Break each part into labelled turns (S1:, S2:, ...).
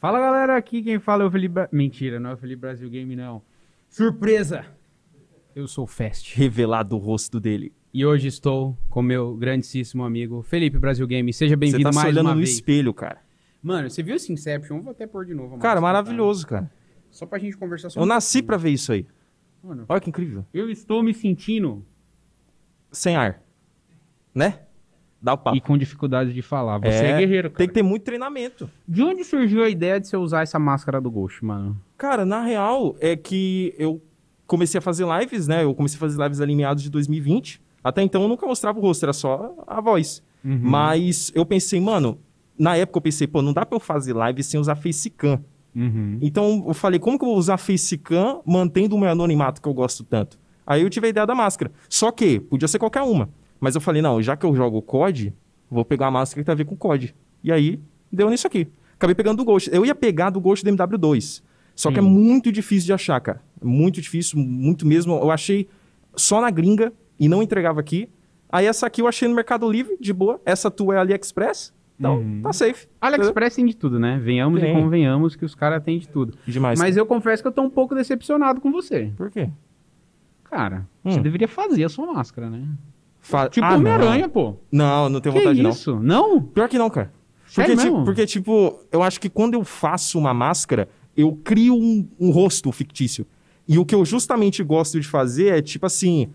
S1: Fala galera, aqui quem fala é o Felipe. Bra- Mentira, não é o Felipe Brasil Game, não. Surpresa! Eu sou o Fast.
S2: Revelado o rosto dele.
S1: E hoje estou com meu grandíssimo amigo Felipe Brasil Game. Seja
S2: Você
S1: bem-vindo
S2: tá
S1: mais
S2: olhando
S1: uma
S2: no
S1: vez.
S2: espelho, cara.
S1: Mano, você viu esse Inception? Vou até pôr de novo.
S2: Cara,
S1: máscara,
S2: maravilhoso, cara.
S1: tá? Só pra gente conversar sobre
S2: Eu nasci pra ver isso aí.
S1: Mano,
S2: Olha que incrível.
S1: eu estou me sentindo
S2: Sem ar. Né? Dá o papo.
S1: e com dificuldade de falar. Você é, guerreiro, cara.
S2: Tem que ter muito treinamento.
S1: De onde surgiu a ideia de você usar essa máscara do Ghost, mano?
S2: Cara, na real, é que eu comecei a fazer lives, né? Eu comecei a fazer lives ali em meados de 2020. Até então eu nunca mostrava o rosto, era só a voz.
S1: Uhum.
S2: Mas eu pensei, mano, na época eu pensei, pô, não dá pra eu fazer live sem usar facecam.
S1: Uhum.
S2: Então eu falei, como que eu vou usar facecam mantendo o meu anonimato que eu gosto tanto? Aí eu tive a ideia da máscara. Só que podia ser qualquer uma. Mas eu falei, não, já que eu jogo COD, vou pegar uma máscara que tem a ver com COD. E aí deu nisso aqui. Acabei pegando do Ghost. Eu ia pegar do Ghost do MW2. Só que é
S1: Sim.
S2: muito difícil de achar, cara. Muito difícil, muito mesmo. Eu achei só na gringa e não entregava aqui. Aí essa aqui eu achei no Mercado Livre, de boa. Essa tua é AliExpress. Então,
S1: Uhum.
S2: tá safe.
S1: AliExpress tem de tudo, né? Venhamos
S2: Tem.
S1: e convenhamos que os caras têm de tudo.
S2: Demais.
S1: Mas eu confesso que eu tô um pouco decepcionado com você.
S2: Por quê?
S1: Cara,
S2: Hum.
S1: você deveria fazer a sua máscara, né?
S2: Fa-
S1: Tipo
S2: Ah,
S1: Homem-Aranha, pô.
S2: Não, não tenho
S1: Que
S2: vontade, não.
S1: isso? Não?
S2: Pior que não, cara. Porque, tipo, porque, tipo, eu acho que quando eu faço uma máscara, eu crio um, um rosto fictício. E o que eu justamente gosto de fazer é, tipo assim,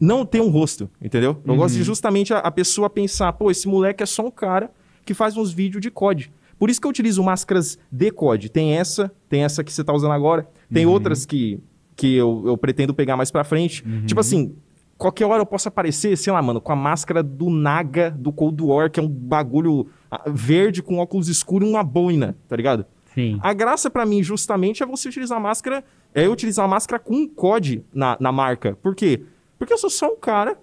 S2: não ter um rosto, entendeu? Eu
S1: Uhum.
S2: gosto de justamente a, a pessoa pensar, pô, esse moleque é só um cara que faz uns vídeos de COD. Por isso que eu utilizo máscaras de COD. Tem essa, tem essa que você tá usando agora, tem
S1: Uhum.
S2: outras que, que eu, eu pretendo pegar mais pra frente.
S1: Uhum.
S2: Tipo assim, qualquer hora eu posso aparecer, sei lá, mano, com a máscara do Naga do Cold War, que é um bagulho ah, verde com óculos escuros e uma boina, tá ligado?
S1: Sim.
S2: A graça pra mim, justamente, é você utilizar a máscara, é eu utilizar a máscara com um COD na, na marca. Por quê? Porque eu sou só um cara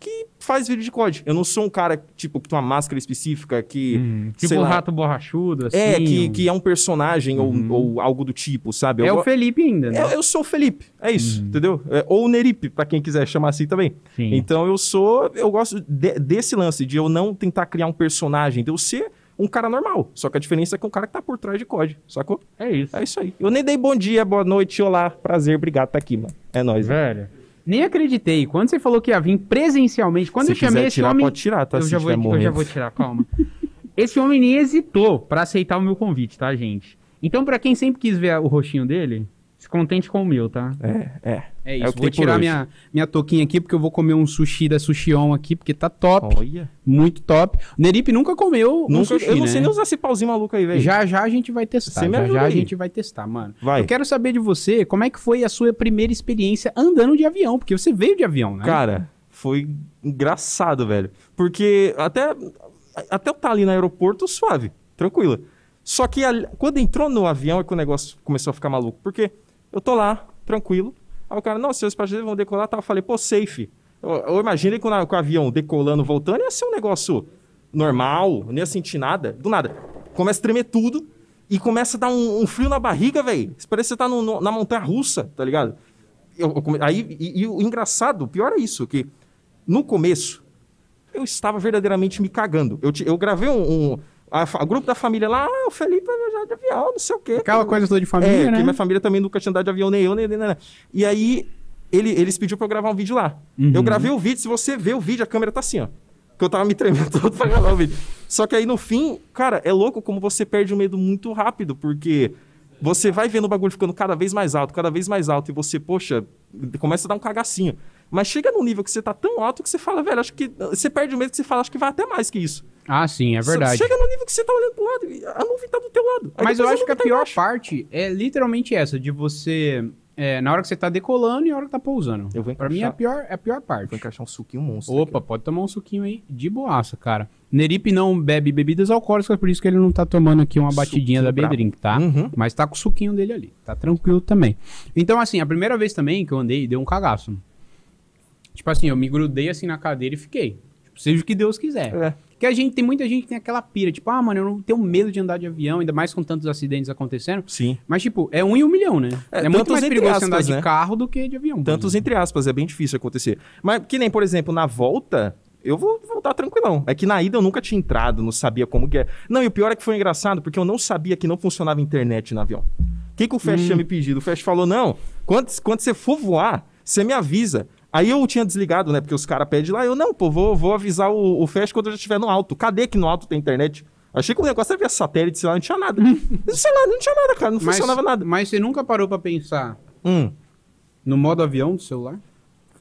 S2: que faz vídeo de COD. Eu não sou um cara, tipo, que tem uma máscara específica que.
S1: Uhum. Tipo o
S2: lá,
S1: rato borrachudo, assim.
S2: É, que,
S1: um-
S2: que é um personagem
S1: Uhum.
S2: ou, ou algo do tipo, sabe?
S1: É
S2: Eu
S1: o Felipe ainda, né?
S2: eu, eu sou o Felipe, é isso, entendeu? É, ou o Neripe, pra quem quiser chamar assim também.
S1: Sim.
S2: Então eu sou, eu gosto de- desse lance de eu não tentar criar um personagem, de eu ser um cara normal. Só que a diferença é que é um cara que tá por trás de COD, sacou?
S1: É isso.
S2: É isso aí. Eu nem dei bom dia, boa noite, olá, prazer, obrigado tá aqui, mano. É nóis. velho.
S1: Velho. Nem acreditei. Quando você falou que ia vir presencialmente, quando
S2: Se
S1: eu chamei esse
S2: tirar,
S1: homem.
S2: pode tirar, tá?
S1: eu, já vou, eu já vou tirar, calma. esse homem nem hesitou pra aceitar o meu convite, tá, gente? Então, pra quem sempre quis ver o rostinho dele, se contente com o meu, tá?
S2: É, é.
S1: É
S2: É
S1: isso.
S2: o que
S1: vou tirar
S2: hoje.
S1: minha, minha touquinha aqui, porque eu vou comer um sushi da Sushion aqui, porque tá top.
S2: Olha.
S1: Muito top. Neripe nunca comeu um
S2: Nunca,
S1: sushi,
S2: eu não
S1: né?
S2: sei nem usar esse pauzinho maluco aí, velho.
S1: Já já a gente vai testar.
S2: Você me
S1: Já
S2: ajuda
S1: já a
S2: aí.
S1: gente vai testar, mano.
S2: Vai.
S1: Eu quero saber de você como é que foi a sua primeira experiência andando de avião, porque você veio de avião, né?
S2: Cara, foi engraçado, velho. Porque até, até eu estar ali no aeroporto, suave, tranquilo. Só que ali- quando entrou no avião é que o negócio começou a ficar maluco. Porque eu tô lá, tranquilo. Aí o cara, não, seus passageiros vão decolar, tá? Eu falei, pô, safe. Eu, eu imaginei com, com o avião decolando, voltando, ia ser um negócio normal, não ia sentir nada. Do nada. Começa a tremer tudo e começa a dar um, um frio na barriga, velho. Parece que você tá no- no- na montanha russa, tá ligado? Eu- eu aí, e, e o engraçado, o pior é isso, que no começo eu estava verdadeiramente me cagando. Eu, eu gravei um. um a, o grupo da família lá, ah, o Felipe vai viajar de avião, não sei o quê.
S1: Aquela coisa toda de
S2: É,
S1: família,
S2: que
S1: né?
S2: minha família também nunca tinha andado de avião, nem eu, nem, nem, nem, nem. E aí, ele, eles pediu pra eu gravar um vídeo lá.
S1: Uhum.
S2: Eu gravei o vídeo, se você ver o vídeo, a câmera tá assim, ó. Que eu tava me tremendo todo pra gravar o vídeo. Só que aí no fim, cara, é louco como você perde o medo muito rápido, porque você vai vendo o bagulho ficando cada vez mais alto, cada vez mais alto, e você, poxa, começa a dar um cagacinho. Mas chega num nível que você tá tão alto que você fala, velho, acho que. Você perde o medo que você fala, acho que vai até mais que isso.
S1: Ah, sim, é verdade.
S2: Chega no nível que você tá olhando pro lado, e a nuvem tá do teu lado. Aí
S1: Mas eu acho que a
S2: tá
S1: pior
S2: embaixo.
S1: parte é literalmente essa, de você. é, na hora que você tá decolando e na hora que tá pousando.
S2: Eu vou
S1: Pra mim é a pior, é a pior parte.
S2: Vou encaixar um suquinho monstro.
S1: Opa, pode tomar um suquinho aí de boaça, cara. Neripe não bebe bebidas alcoólicas, por isso que ele não tá tomando aqui uma batidinha
S2: Suquinho
S1: da
S2: brabo.
S1: B-Drink, tá?
S2: Uhum.
S1: Mas tá com o suquinho dele ali. Tá tranquilo também. Então, assim, a primeira vez também que eu andei, deu um cagaço. Tipo assim, eu me grudei assim na cadeira e fiquei. Tipo, seja o que Deus quiser.
S2: É.
S1: Porque a gente tem muita gente que tem aquela pira, tipo, ah, mano, eu não tenho medo de andar de avião, ainda mais com tantos acidentes acontecendo.
S2: Sim.
S1: Mas, tipo, é um em um milhão, né? É,
S2: É,
S1: muito mais perigoso você andar
S2: aspas,
S1: de
S2: né?
S1: carro do que de avião.
S2: Tantos entre aspas, é bem difícil acontecer. Mas que nem, por exemplo, na volta, eu vou voltar tranquilão. É que na ida eu nunca tinha entrado, não sabia como que é. Não, e o pior é que foi engraçado, porque eu não sabia que não funcionava internet no avião. O que, que o Fast tinha me pedido? O Fast falou, não, quando, quando você for voar, você me avisa. Aí eu tinha desligado, né? Porque os caras pedem lá. Eu, não, pô, vou, vou avisar o, o Fast quando eu já estiver no alto. Cadê que no alto tem internet? Achei que o negócio era via satélite, sei lá, não tinha nada. sei lá, não tinha nada, cara. Não
S1: Mas-
S2: funcionava nada.
S1: Mas você nunca parou pra pensar
S2: Hum.
S1: no modo avião do celular?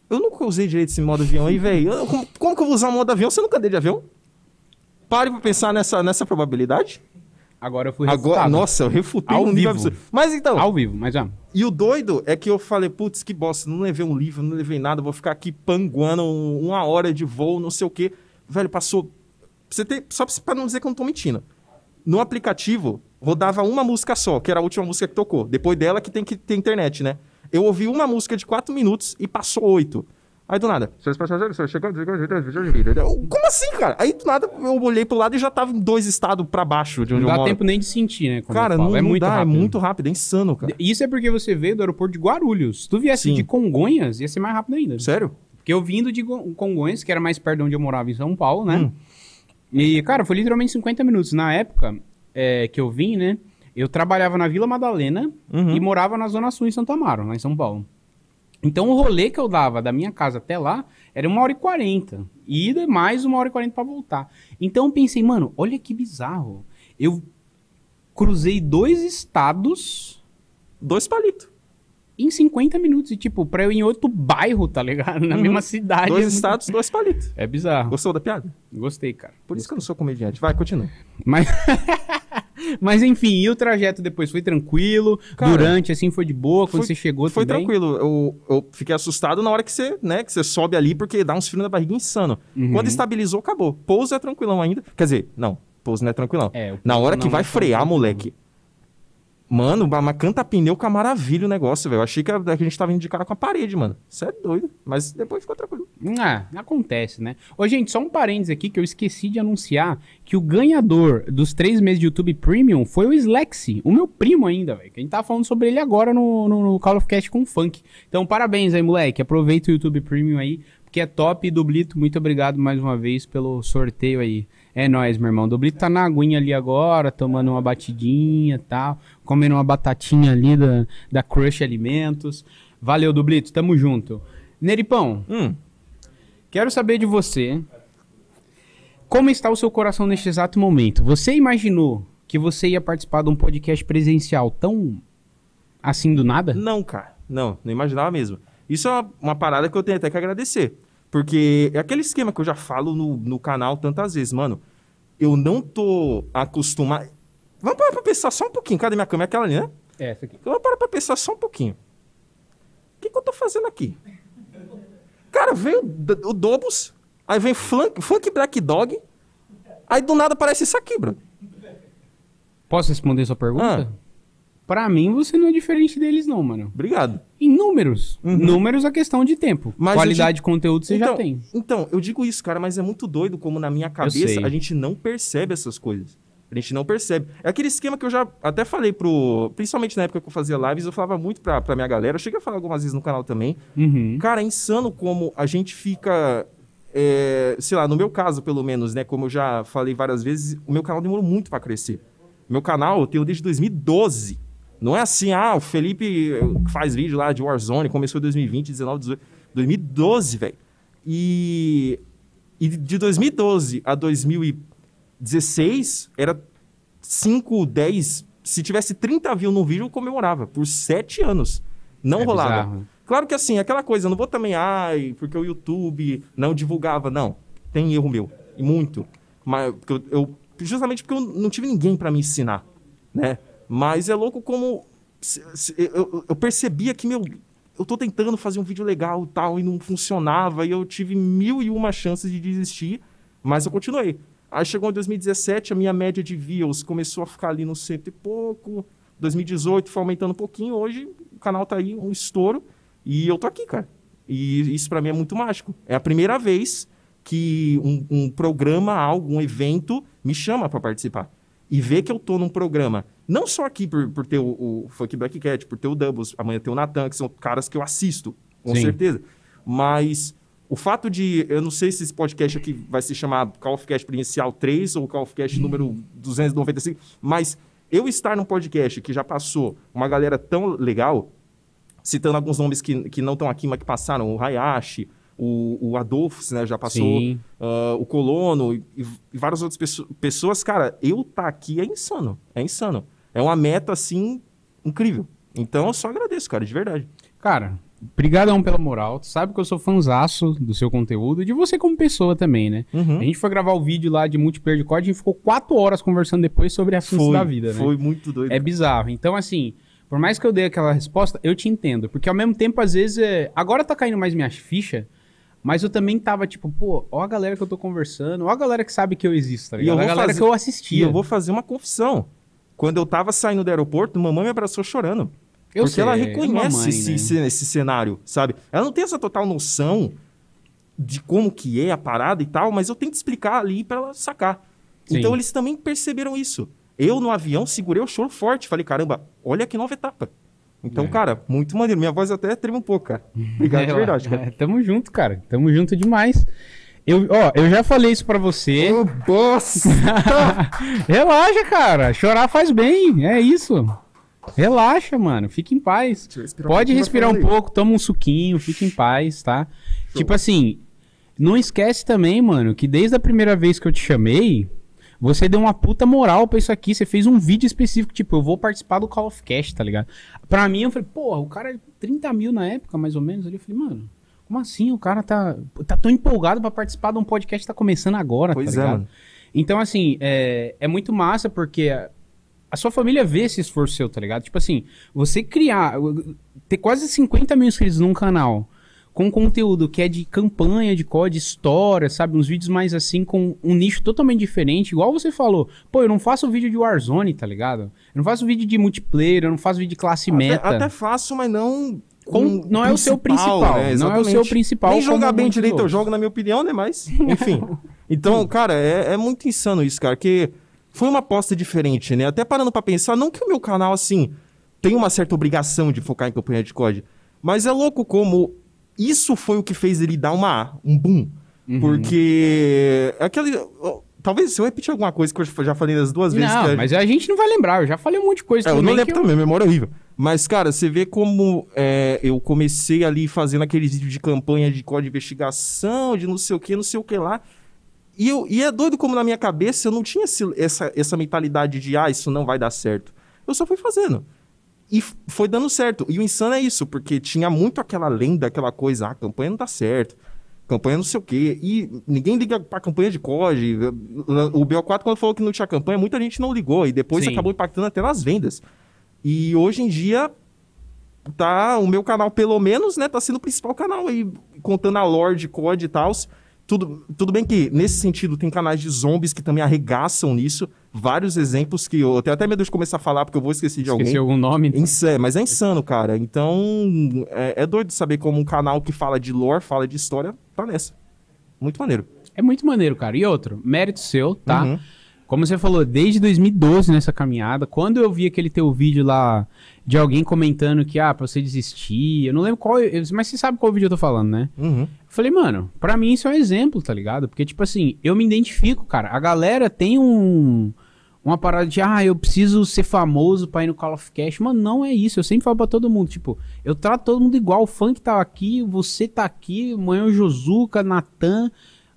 S2: Eu nunca usei direito esse modo avião aí, velho. Como, como que eu vou usar o modo avião eu nunca andei de avião? Pare pra pensar nessa, nessa probabilidade.
S1: Agora eu fui
S2: Agora,
S1: refutado.
S2: nossa, eu refutei
S1: Ao
S2: um
S1: vivo.
S2: absurdo. Mas então,
S1: Ao vivo, mas ah,
S2: e o doido é que eu falei, putz, que bosta, não levei um livro, não levei nada, vou ficar aqui panguando um- uma hora de voo, não sei o quê. Velho, passou. Você ter, só pra não dizer que eu não tô mentindo. No aplicativo, rodava uma música só, que era a última música que tocou. Depois dela que tem que ter internet, né? Eu ouvi uma música de quatro minutos e passou oito. Aí do nada. "Seus passageiros estão chegando, Como assim, cara? Aí do nada eu olhei pro lado e já tava em dois estados pra baixo de onde
S1: não
S2: eu
S1: dá
S2: moro.
S1: tempo nem de sentir, né?
S2: Cara, não,
S1: é
S2: não
S1: muito
S2: dá,
S1: rápido.
S2: é muito rápido, é insano, cara.
S1: Isso é porque você veio do aeroporto de Guarulhos. Se tu viesse
S2: Sim.
S1: de Congonhas, ia ser mais rápido ainda.
S2: Sério?
S1: Porque eu vindo de Go- Congonhas, que era mais perto de onde eu morava em São Paulo, né?
S2: Hum.
S1: E, cara, foi literalmente 50 minutos. Na época é, que eu vim, né? Eu trabalhava na Vila Madalena
S2: Uhum.
S1: e morava na Zona Sul, em Santo Amaro, lá em São Paulo. Então o rolê que eu dava da minha casa até lá era uma hora e quarenta. E ida mais uma hora e quarenta pra voltar. Então eu pensei, mano, olha que bizarro. Eu cruzei dois estados
S2: Dois palitos.
S1: em 50 minutos. E, tipo, pra eu ir em outro bairro, tá ligado? Na
S2: Uhum.
S1: mesma cidade.
S2: Dois estados, dois palitos.
S1: É bizarro.
S2: Gostou da piada?
S1: Gostei, cara.
S2: Por isso que eu não sou comediante. Vai, continua.
S1: Mas, mas enfim, e o trajeto depois foi tranquilo?
S2: Cara,
S1: durante, assim, foi de boa? Quando
S2: foi-
S1: você chegou
S2: Foi
S1: também?
S2: tranquilo. Eu, eu fiquei assustado na hora que você, né, que você sobe ali, porque dá uns frios na barriga insano.
S1: Uhum.
S2: Quando estabilizou, acabou. Pouso é tranquilão ainda. Quer dizer, não, pouso não é tranquilão.
S1: É,
S2: na hora que vai
S1: é tão
S2: frear,
S1: tranquilo.
S2: moleque. Mano, mas canta pneu com a maravilha o negócio, velho. Eu achei que a, a gente tava indo de cara com a parede, mano. Você é doido. Mas depois ficou tranquilo.
S1: Ah, acontece, né? Ô, gente, só um parênteses aqui que eu esqueci de anunciar que o ganhador dos três meses de YouTube Premium foi o Slexy, o meu primo ainda, velho. Que a gente tava falando sobre ele agora no, no, no Call of Cast com funk. Então, parabéns aí, moleque. Aproveita o YouTube Premium aí, porque é top. E Dublito, muito obrigado mais uma vez pelo sorteio aí. É nóis, meu irmão. Dublito tá na aguinha ali agora, tomando uma batidinha e tal, comendo uma batatinha ali da, da Crush Alimentos. Valeu, Dublito, tamo junto. Neripão,
S2: Hum.
S1: Quero saber de você. Como está o seu coração neste exato momento? Você imaginou que você ia participar de um podcast presencial tão assim do nada?
S2: Não, cara. Não, não imaginava mesmo. Isso é uma, uma parada que eu tenho até que agradecer. Porque é aquele esquema que eu já falo no, no canal tantas vezes, mano. Eu não tô acostumado. Vamos parar pra pensar só um pouquinho. Cadê minha câmera? Aquela ali, né?
S1: É, essa aqui.
S2: Vamos parar pra pensar só um pouquinho. O que, que eu tô fazendo aqui? Cara, veio o Dobos, aí vem Funk, Funk Black Dog, aí do nada aparece isso aqui, bro.
S1: Posso responder sua pergunta?
S2: Ah.
S1: Pra mim, você não é diferente deles, não, mano.
S2: Obrigado.
S1: Em números.
S2: Uhum.
S1: Números é questão de tempo.
S2: Mas
S1: Qualidade de conteúdo você
S2: então,
S1: já tem.
S2: Então, eu digo isso, cara, mas é muito doido como na minha cabeça a gente não percebe essas coisas. A gente não percebe. É aquele esquema que eu já até falei pro. Principalmente na época que eu fazia lives, eu falava muito pra, pra minha galera. Eu cheguei a falar algumas vezes no canal também.
S1: Uhum.
S2: Cara, é insano como a gente fica. é, sei lá, no meu caso, pelo menos, né? Como eu já falei várias vezes, o meu canal demorou muito pra crescer. Meu canal eu tenho desde 2012. Não é assim, ah, o Felipe eh, faz vídeo lá de Warzone, começou em 2020, 19, 18. 2012, velho. E, e de 2012 a 2016, era 5, 10. Se tivesse 30 views no vídeo, eu comemorava. Por 7 anos. Não
S1: É
S2: rolava.
S1: bizarro.
S2: Claro que assim, aquela coisa, eu não vou também, ai, porque o YouTube não divulgava. Não, tem erro meu. E muito. Mas eu, eu- justamente porque eu não tive ninguém pra me ensinar, né? Mas é louco como se- se- eu, eu- percebia que, meu, eu tô tentando fazer um vídeo legal e tal, e não funcionava, e eu tive mil e uma chances de desistir, mas eu continuei. Aí chegou em 2017, a minha média de views começou a ficar ali no cento e pouco. 2018 foi aumentando um pouquinho. Hoje o canal tá aí, um estouro. E eu tô aqui, cara. E isso pra mim é muito mágico. É a primeira vez que um, um programa, algo, um evento me chama pra participar. E ver que eu tô num programa, não só aqui por, por ter o, o Funk Black Cat, por ter o Doubles, amanhã tem o Natan, que são caras que eu assisto, com
S1: Sim.
S2: certeza. Mas o fato de, eu não sei se esse podcast aqui vai se chamar Call of Cast Experiencial 3 ou Call of Cast número 295, mas eu estar num podcast que já passou uma galera tão legal, citando alguns nomes que, que não estão aqui, mas que passaram, o Hayashi, o, o Adolfo, né, já passou, ah, o Colono e, e várias outras pesso- pessoas, cara, eu tá aqui é insano, é insano. É uma meta, assim, incrível. Então, eu só agradeço, cara, de verdade.
S1: Cara, brigadão pela moral. Tu sabe que eu sou fanzaço do seu conteúdo e de você como pessoa também, né?
S2: Uhum.
S1: A gente foi gravar o vídeo lá de multiplayer de COD e ficou quatro horas conversando depois sobre assuntos da vida, né?
S2: Foi muito doido.
S1: É bizarro. Então, assim, por mais que eu dei aquela resposta, eu te entendo. Porque ao mesmo tempo, às vezes, é... agora tá caindo mais minha ficha, mas eu também tava tipo, pô, ó a galera que eu tô conversando, ó a galera que sabe que eu existo, tá
S2: E eu
S1: ligado? A
S2: vou
S1: galera
S2: fazer-
S1: que eu
S2: E
S1: assistia.
S2: eu vou fazer uma confissão. Quando eu tava saindo do aeroporto, mamãe me abraçou chorando.
S1: Eu
S2: porque
S1: sei,
S2: ela reconhece
S1: mamãe,
S2: esse,
S1: né?
S2: esse- cenário, sabe? Ela não tem essa total noção de como que é a parada e tal, mas eu tento explicar ali pra ela sacar.
S1: Sim.
S2: Então eles também perceberam isso. Eu no avião segurei o choro forte, falei, caramba, olha que nova etapa. Então,
S1: É.
S2: cara, muito maneiro. Minha voz até treme um pouco, cara. Obrigado de
S1: É,
S2: verdade, cara.
S1: é, tamo junto, cara. Tamo junto demais. Eu, ó, eu já falei isso pra você.
S2: Ô!
S1: Relaxa, cara. Chorar faz bem. É isso. Relaxa, mano. Fica em paz.
S2: Respirar um
S1: Pode
S2: pouquinho
S1: respirar um pouco, toma um suquinho, fica em paz, tá? Tipo assim, não esquece também, mano, que desde a primeira vez que eu te chamei, você deu uma puta moral pra isso aqui. Você fez um vídeo específico, tipo, eu vou participar do Call of Cast, tá ligado? Pra mim, eu falei, porra, o cara, 30 mil na época, mais ou menos, ali. Eu falei, mano, como assim? O cara tá, tá tão empolgado pra participar de um podcast que tá começando agora,
S2: Pois
S1: tá
S2: é,
S1: ligado?
S2: mano.
S1: Então, assim, é, é muito massa porque a, sua família vê esse esforço seu, tá ligado? Tipo assim, você criar, ter quase 50 mil inscritos num canal com conteúdo que é de campanha, de código, história, sabe? Uns vídeos mais assim, com um nicho totalmente diferente. Igual você falou, pô, eu não faço vídeo de Warzone, tá ligado? Eu não faço vídeo de multiplayer, eu não faço vídeo de classe meta.
S2: Até, até faço, mas não.
S1: Com- não é o seu principal, não é o seu principal
S2: Nem jogar bem direito eu jogo, na minha opinião, né? Mas, enfim. então, cara, é, é muito insano isso, cara. Que foi uma aposta diferente, né? Até parando pra pensar, não que o meu canal, assim, tem uma certa obrigação de focar em campanha de COD, mas é louco como isso foi o que fez ele dar uma, um boom.
S1: Uhum.
S2: Porque. é Aquele. Talvez se eu repetir alguma coisa que eu já falei das duas vezes.
S1: Não, mas a gente não vai lembrar, eu já falei um monte de coisa
S2: é, eu não lembro
S1: eu-
S2: também, memória é horrível. Mas, cara, você vê como é, eu comecei ali fazendo aqueles vídeos de campanha de código de investigação, de não sei o que, não sei o que lá. E, eu, e é doido como na minha cabeça eu não tinha esse- essa, essa mentalidade de, ah, isso não vai dar certo. Eu só fui fazendo. E foi dando certo. E o insano é isso, porque tinha muito aquela lenda, aquela coisa, ah, a campanha não dá certo. Campanha não sei o quê. E ninguém liga pra campanha de COD. O BO4, quando falou que não tinha campanha, muita gente não ligou. E depois
S1: Sim.
S2: acabou impactando até nas vendas. E hoje em dia, tá, o meu canal, pelo menos, né, tá sendo o principal canal aí, contando a lore de COD e tal. Tudo, tudo bem que, nesse sentido, tem canais de zombies que também arregaçam nisso. Vários exemplos que eu tenho até medo de começar a falar, porque eu vou esquecer de
S1: Esqueci
S2: alguém.
S1: algum nome.
S2: Insa- mas é insano, cara. Então, é, é doido saber como um canal que fala de lore, fala de história, tá nessa. Muito maneiro.
S1: É muito maneiro, cara. E outro, mérito seu, tá?
S2: Uhum.
S1: Como você falou, desde 2012 nessa caminhada, quando eu vi aquele teu vídeo lá de alguém comentando que, ah, pra você desistir, eu não lembro qual, mas você sabe qual vídeo eu tô falando, né?
S2: Uhum.
S1: Falei, mano, pra mim isso é um exemplo, tá ligado? Porque, tipo assim, eu me identifico, cara. A galera tem um. Uma parada de, ah, eu preciso ser famoso pra ir no Call of Cash. Mano, não é isso. Eu sempre falo pra todo mundo, tipo, eu trato todo mundo igual. O funk tá aqui, você tá aqui, amanhã o Josuka, Natan.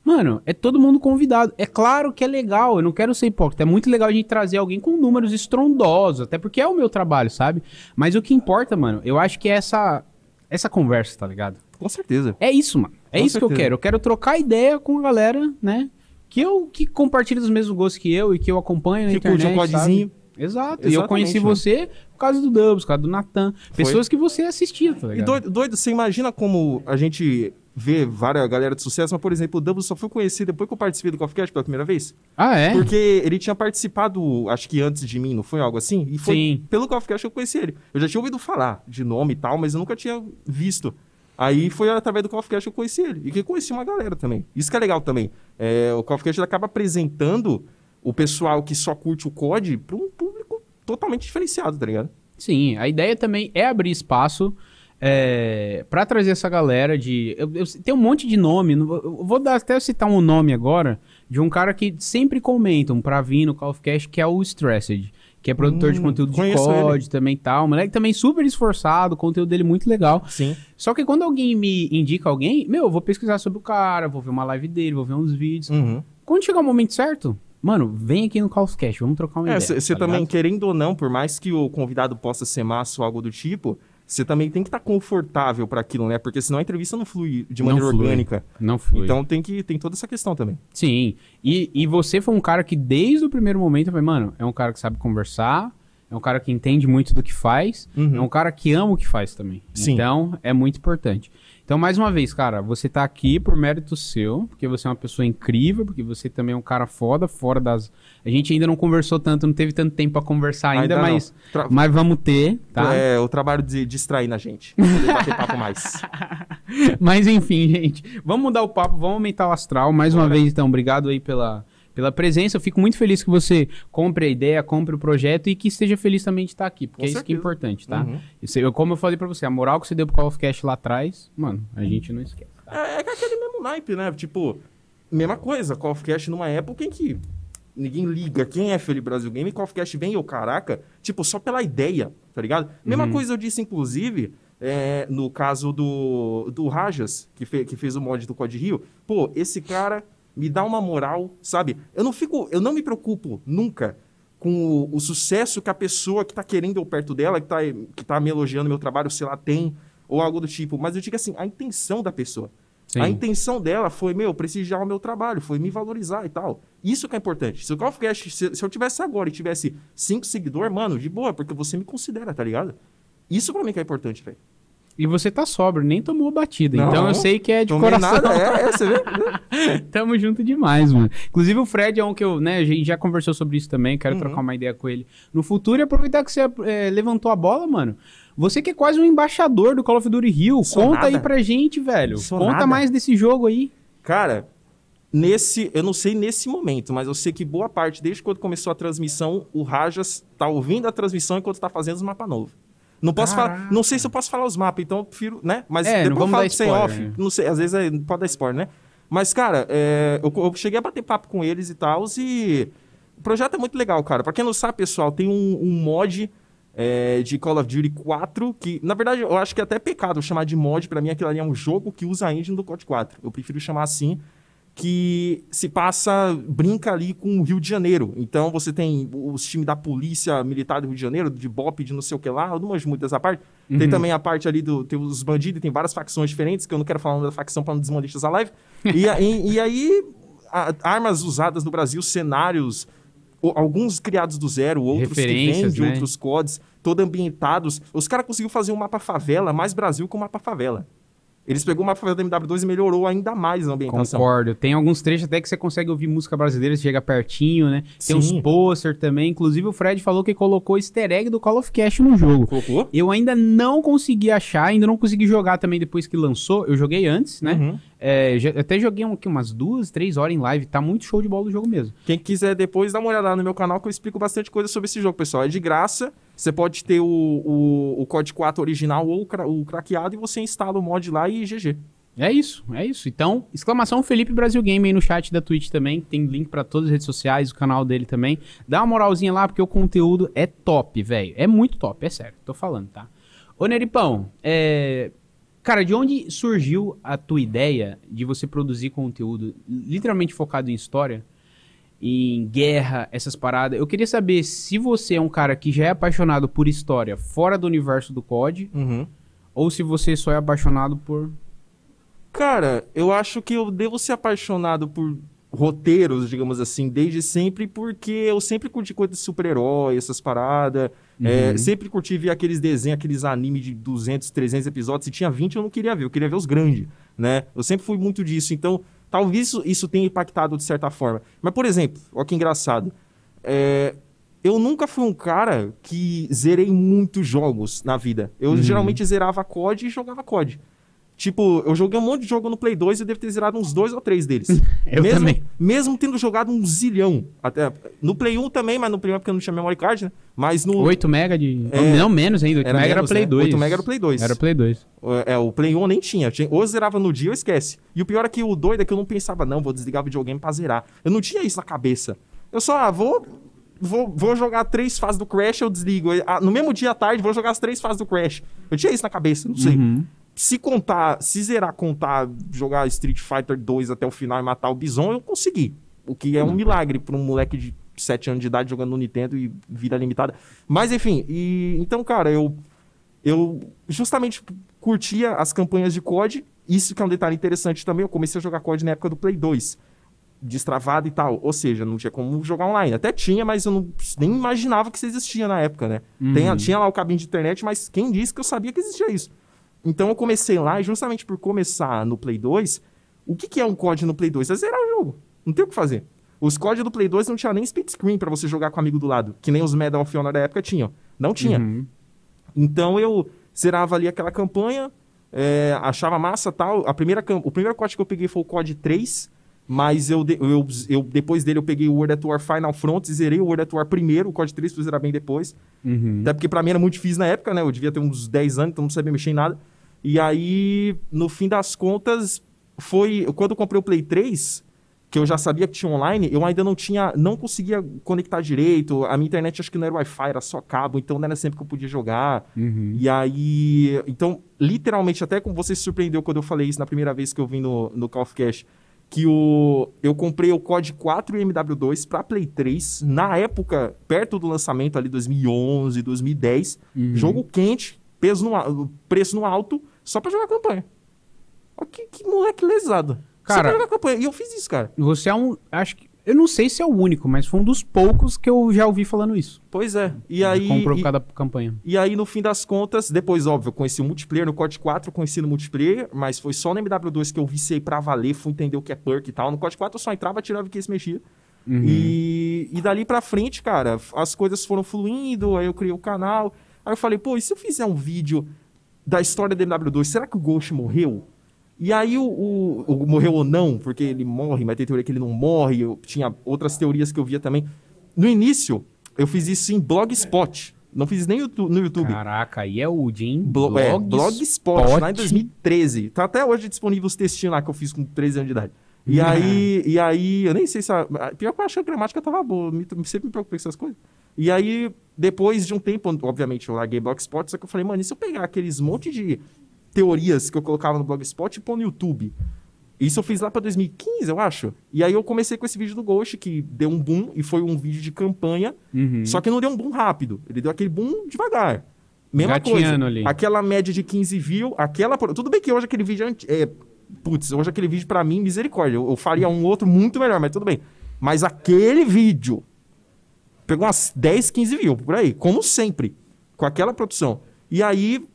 S1: Mano, é todo mundo convidado. É claro que é legal, eu não quero ser hipócrita. É muito legal a gente trazer alguém com números estrondosos, até porque é o meu trabalho, sabe? Mas o que importa, mano, eu acho que é essa, essa conversa, tá ligado?
S2: Com certeza.
S1: É isso, mano. É
S2: Com
S1: isso que eu
S2: certeza.
S1: quero. Eu quero trocar ideia com a galera, né? Que eu que compartilha dos mesmos gostos que eu e que eu acompanho na
S2: Que curte
S1: internet,
S2: um codezinho.
S1: sabe? Exato. E eu conheci
S2: mano.
S1: você por causa do Dubs, por causa do Natan. Pessoas que você assistia, tá
S2: E
S1: ligado?
S2: doido, doido, você imagina como a gente vê várias galera de sucesso, mas, por exemplo, o Double só foi conhecido depois que eu participei do Coffee Cast pela primeira vez.
S1: Ah, é?
S2: Porque ele tinha participado, acho que antes de mim, não foi algo assim? E foi
S1: Sim.
S2: pelo Coffee Cast que eu conheci ele. Eu já tinha ouvido falar de nome e tal, mas eu nunca tinha visto. Aí foi através do Coffee Cast que eu conheci ele. E que conheci uma galera também. Isso que é legal também. É, o Coffee ele acaba apresentando o pessoal que só curte o COD para um público totalmente diferenciado, tá ligado?
S1: Sim, a ideia também é abrir espaço é, para trazer essa galera de. Eu, eu, tem um monte de nome, eu vou dar, até citar um nome agora, de um cara que sempre comentam pra vir no Call of Cast, que é o Stressed. Que é produtor hum, de conteúdo de COD também tal. Moleque também super esforçado, o conteúdo dele muito legal.
S2: Sim.
S1: Só que quando alguém me indica alguém, meu, eu vou pesquisar sobre o cara, vou ver uma live dele, vou ver uns vídeos.
S2: Uhum.
S1: Quando chegar o momento certo, Mano, vem aqui no Call of Cast, vamos trocar uma
S2: é,
S1: ideia.
S2: Você tá também, ligado? querendo ou não, por mais que o convidado possa ser massa ou algo do tipo, você também tem que estar tá confortável para aquilo, né? Porque senão a entrevista não flui de maneira não flui, orgânica.
S1: Não flui.
S2: Então tem que tem toda essa questão também.
S1: Sim. E, e você foi um cara que desde o primeiro momento, eu falei, mano, é um cara que sabe conversar, é um cara que entende muito do que faz, uhum. é um cara que ama o que faz também. Sim. Então é muito importante. Então, mais uma vez, cara, você tá aqui por mérito seu, porque você é uma pessoa incrível, porque você também é um cara foda, fora das. A gente ainda não conversou tanto, não teve tanto tempo pra conversar ainda, ainda mas, Tra... mas vamos ter, tá?
S2: É, o trabalho de distrair na gente. Bater papo mais.
S1: mas enfim, gente. Vamos mudar o papo, vamos aumentar o astral. Mais uma vez, então, obrigado aí pela, pela presença. Eu fico muito feliz que você compre a ideia, compre o projeto e que esteja feliz também de estar aqui, porque Com é isso que é importante, tá? Uhum. Eu, como eu falei pra você, a moral que você deu pro Call of Cash lá atrás, mano, a gente não esquece.
S2: Tá? É, é aquele mesmo naipe, né? Tipo, mesma coisa, Call of Cash numa época em que ninguém liga quem é Felipe Brasil Game, Call of Cash vem, eu caraca, tipo, só pela ideia, tá ligado? Mesma uhum. coisa eu disse, inclusive, é, no caso do, do Rajas, que, fe, que fez o mod do Code Rio. Pô, esse cara me dá uma moral, sabe? Eu não fico, eu não me preocupo nunca com o, o sucesso que a pessoa que está querendo eu perto dela, que está que tá me elogiando meu trabalho, se ela tem, ou algo do tipo. Mas eu digo assim, a intenção da pessoa. Sim. A intenção dela foi, meu, prestigiar o meu trabalho, foi me valorizar e tal. Isso que é importante. Se o se, se eu tivesse agora e tivesse cinco seguidores, mano, de boa, porque você me considera, tá ligado? Isso pra mim que é importante, velho.
S1: E você tá sóbrio, nem tomou batida. Não, então eu sei que é de coração.
S2: Nada, é, é, você vê?
S1: Tamo junto demais, mano. Inclusive o Fred é um que eu, né, a gente já conversou sobre isso também, quero uhum. trocar uma ideia com ele. No futuro, e aproveitar que você é, levantou a bola, mano. Você que é quase um embaixador do Call of Duty Rio, Sou conta nada. aí pra gente, velho. Sou conta nada. mais desse jogo aí.
S2: Cara, nesse, eu não sei nesse momento, mas eu sei que boa parte, desde quando começou a transmissão, o Rajas tá ouvindo a transmissão enquanto tá fazendo os mapas novos. Não posso falar, não sei se eu posso falar os mapas, então eu prefiro, né? Mas
S1: é, depois eu falo sem off.
S2: Né? Não sei, às vezes é, pode dar spoiler, né? Mas, cara, é, eu, eu, cheguei a bater papo com eles e tal, e o projeto é muito legal, cara. Pra quem não sabe, pessoal, tem um, um mod é, de Call of Duty 4, que, na verdade, eu acho que é até pecado chamar de mod, para mim aquilo ali é um jogo que usa a engine do COD 4. Eu prefiro chamar assim, que se passa, brinca ali com o Rio de Janeiro. Então você tem os times da polícia militar do Rio de Janeiro, de BOP, de não sei o que lá, manjo muito dessa parte. Uhum. Tem também a parte ali do. Tem os bandidos, tem várias facções diferentes, que eu não quero falar da facção para não desmonetizar a live. e, e, e, aí, a, armas usadas no Brasil, cenários, alguns criados do zero, outros que vêm de né? outros codes, todos ambientados. Os caras conseguiram fazer um mapa favela, mais Brasil um mapa favela. Eles pegou uma favela da MW2 e melhorou ainda mais a ambientação.
S1: Concordo. Tem alguns trechos até que você consegue ouvir música brasileira, você chega pertinho, né? Tem uns pôster também. Inclusive o Fred falou que colocou easter egg do Call of Cash no jogo.
S2: Colocou?
S1: Eu ainda não consegui achar, ainda não consegui jogar também depois que lançou. Eu joguei antes, né? Uhum. É, até joguei um, aqui, umas duas, três horas em live. Tá muito show de bola do jogo mesmo.
S2: Quem quiser depois, dá uma olhada lá no meu canal que eu explico bastante coisa sobre esse jogo, pessoal. É de graça. Você pode ter o, o, o COD 4 original ou o, o craqueado e você instala o mod lá e GG.
S1: É isso, é isso. Então, exclamação Felipe Brasil Game aí no chat da Twitch também. Tem link para todas as redes sociais, o canal dele também. Dá uma moralzinha lá, porque o conteúdo é top, velho. É muito top, é sério. Tô falando, tá? Ô, Neripão, é... Cara, de onde surgiu a tua ideia de você produzir conteúdo literalmente focado em história? Em guerra, essas paradas. Eu queria saber se você é um cara que já é apaixonado por história fora do universo do COD,
S2: uhum.
S1: ou se você só é apaixonado por.
S2: Cara, eu acho que eu devo ser apaixonado por roteiros, digamos assim, desde sempre, porque eu sempre curti coisas de super-herói, essas paradas. Uhum. É, sempre curti ver aqueles desenhos, aqueles animes de 200, 300 episódios. Se tinha 20, eu não queria ver, eu queria ver os grandes, né? Eu sempre fui muito disso. Então, talvez isso, isso tenha impactado de certa forma. Mas, por exemplo, olha que engraçado. É, eu nunca fui um cara que zerei muitos jogos na vida. Eu uhum. geralmente zerava COD e jogava COD. Tipo, eu joguei um monte de jogo no Play 2 e eu devo ter zerado uns dois ou três deles.
S1: Eu
S2: mesmo,
S1: também.
S2: Mesmo tendo jogado um zilhão. Até, no Play 1 também, mas no Play 1 é porque eu não tinha memory card, né? Mas no.
S1: 8 mega de.
S2: É.
S1: Não, menos ainda. 8
S2: Era
S1: mega era
S2: menos,
S1: Play
S2: né?
S1: 2.
S2: 8 mega era Play 2.
S1: Era Play 2.
S2: É, o Play 1 eu nem tinha. tinha. Ou zerava no dia ou esquece. E o pior é que o doido é que eu não pensava, não, vou desligar o videogame pra zerar. Eu não tinha isso na cabeça. Eu só, ah, vou. Vou, vou jogar três fases do Crash, eu desligo. Ah, No mesmo dia à tarde, vou jogar as três fases do Crash. Eu tinha isso na cabeça, não sei.
S1: Uhum.
S2: Se contar, se zerar, contar, jogar Street Fighter 2 até o final e matar o Bison, eu consegui. O que é um milagre pra um moleque de 7 anos de idade jogando no Nintendo e vida limitada. Mas enfim, e então, cara, eu eu justamente curtia as campanhas de COD. Isso que é um detalhe interessante também. Eu comecei a jogar COD na época do Play 2. Destravado e tal. Ou seja, não tinha como jogar online. Até tinha, mas eu não, nem imaginava que isso existia na época, né?
S1: Uhum.
S2: Tem- tinha lá o cabinho de internet, mas quem disse que eu sabia que existia isso? Então eu comecei lá e justamente por começar no Play 2, o que, que é um COD no Play 2? É zerar o jogo. Não tem o que fazer. Os COD do Play 2 não tinha nem split screen pra você jogar com o amigo do lado, que nem os Medal of Honor da época tinham. Não tinha.
S1: Uhum.
S2: Então eu zerava ali aquela campanha, é, achava massa tal. A primeira, o primeiro COD que eu peguei foi o COD 3, mas eu, eu, eu- depois dele eu peguei o World at War Final Front e zerei o World at War primeiro, o COD 3 fui zerar bem depois.
S1: Uhum.
S2: Até porque pra mim era muito difícil na época, né? Eu devia ter uns 10 anos, então não sabia mexer em nada. E aí, no fim das contas, foi. Quando eu comprei o Play 3, que eu já sabia que tinha online, eu ainda não tinha. Não conseguia conectar direito. A minha internet acho que não era Wi-Fi, era só cabo, então não era sempre que eu podia jogar.
S1: Uhum.
S2: E aí. Então, literalmente, até como você se surpreendeu quando eu falei isso na primeira vez que eu vim no, no Call of Cash, que o, eu comprei o COD 4 e MW2 pra Play 3, na época, perto do lançamento ali, 2011, 2010.
S1: Uhum.
S2: Jogo quente, peso no, preço no alto, só pra jogar campanha. Ó, que, que moleque lesado. só
S1: Cara-
S2: pra jogar campanha. E eu fiz isso, cara.
S1: Você é um. Acho que. Eu não sei se é o único, mas foi um dos poucos que eu já ouvi falando isso.
S2: Pois é. E aí.
S1: comprou
S2: e-
S1: cada campanha.
S2: E aí, no fim das contas, depois, óbvio, eu conheci o multiplayer no COD 4, eu conheci no multiplayer, mas foi só no MW2 que eu viciei pra valer, fui entender o que é perk e tal. No COD 4 eu só entrava, tirava o que se mexia.
S1: Uhum.
S2: E, e dali pra frente, cara, as coisas foram fluindo, aí eu criei o canal. Aí eu falei, pô, e se eu fizer um vídeo da história do MW2, será que o Ghost morreu? E aí o, o- o- morreu ou não, porque ele morre, mas tem teoria que ele não morre, eu tinha outras teorias que eu via também. No início, eu fiz isso em Blogspot. Não fiz nem no YouTube.
S1: Caraca, aí é o Jim.
S2: Blo é, Blogspot, lá em
S1: Spot.
S2: 2013. Tá até hoje disponível os textinhos lá que eu fiz com 13 anos de idade. E
S1: Ah.
S2: aí, e aí, eu nem sei se a. Pior que eu achei que a gramática tava boa, me, sempre me preocupei com essas coisas. E aí, depois de um tempo, obviamente, eu larguei Blogspot, só que eu falei, mano, e se eu pegar aqueles monte de teorias que eu colocava no Blogspot e pôr no YouTube? Isso eu fiz lá pra 2015, eu acho. E aí eu comecei com esse vídeo do Ghost, que deu um boom, e foi um vídeo de campanha,
S1: Uhum.
S2: só que não deu um boom rápido. Ele deu aquele boom devagar. Mesma
S1: Gatinhando
S2: coisa.
S1: ali.
S2: Aquela média de 15 views, aquela. Tudo bem que hoje aquele vídeo é. é putz, hoje aquele vídeo pra mim, misericórdia. Eu, eu faria um outro muito melhor, mas tudo bem. Mas aquele vídeo pegou umas 10, 15 views por aí, como sempre, com aquela produção. E aí,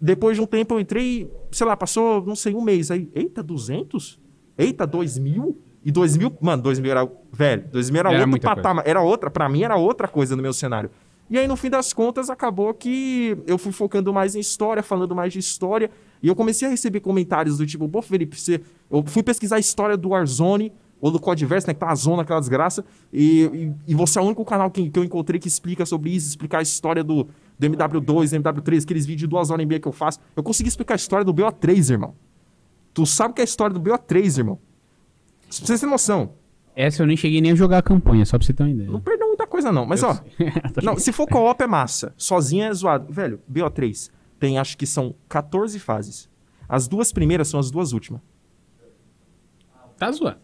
S2: depois de um tempo eu entrei, sei lá, passou, não sei, um mês. Aí, eita, 200? Eita, 2 mil? E 2 mil, mano, 2 mil era, velho, 2 mil era,
S1: Era
S2: outro patamar, era outra, pra mim era outra coisa no meu cenário. E aí, no fim das contas, acabou que eu fui focando mais em história, falando mais de história, e eu comecei a receber comentários do tipo, pô, Felipe, você... eu fui pesquisar a história do Warzone, ou do Codiverse, né, que tá a zona, aquela desgraça, e, e, e você é o único canal que, que eu encontrei que explica sobre isso, explicar a história do, do MW2, MW3, aqueles vídeos de duas horas e meia que eu faço. Eu consegui explicar a história do BO3, irmão. Tu sabe que é a história do BO3, irmão. Pra você ter noção.
S1: Essa eu nem cheguei nem a jogar a campanha, só pra você ter uma ideia.
S2: Não coisa, não. Mas,
S1: Eu
S2: ó, não, se for co-op é massa. Sozinho é zoado. Velho, BO3 tem, acho que são 14 fases. As duas primeiras são as duas últimas.
S1: Tá zoando.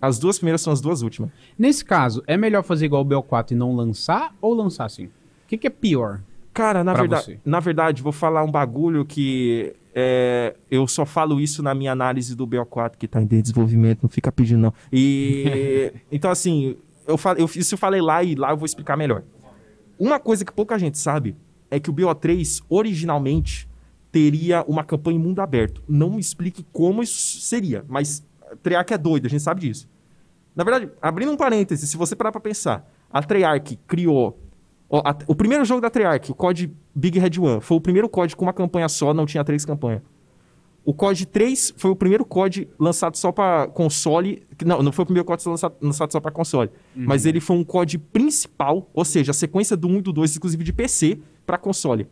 S2: As duas primeiras são as duas últimas.
S1: Nesse caso, é melhor fazer igual o BO4 e não lançar ou lançar assim? O que, que é pior?
S2: Cara, na verdade,
S1: você.
S2: na verdade, vou falar um bagulho que é, eu só falo isso na minha análise do BO4, que tá em desenvolvimento, não fica pedindo, não. E então, assim, eu, eu, isso eu falei lá e lá eu vou explicar melhor. Uma coisa que pouca gente sabe é que o BO3 originalmente teria uma campanha em mundo aberto. Não me explique como isso seria, mas Treyarch é doido, a gente sabe disso. Na verdade, abrindo um parêntese, se você parar pra pensar, a Treyarch criou. ó, a- o primeiro jogo da Treyarch, o COD Big Red One, foi o primeiro COD com uma campanha só, não tinha três campanhas. O COD 3 foi o primeiro COD lançado só pra console. Não, não foi o primeiro COD lançado, lançado só pra console. Mas ele foi um COD principal, ou seja, a sequência do 1 e do 2, inclusive de PC, pra console.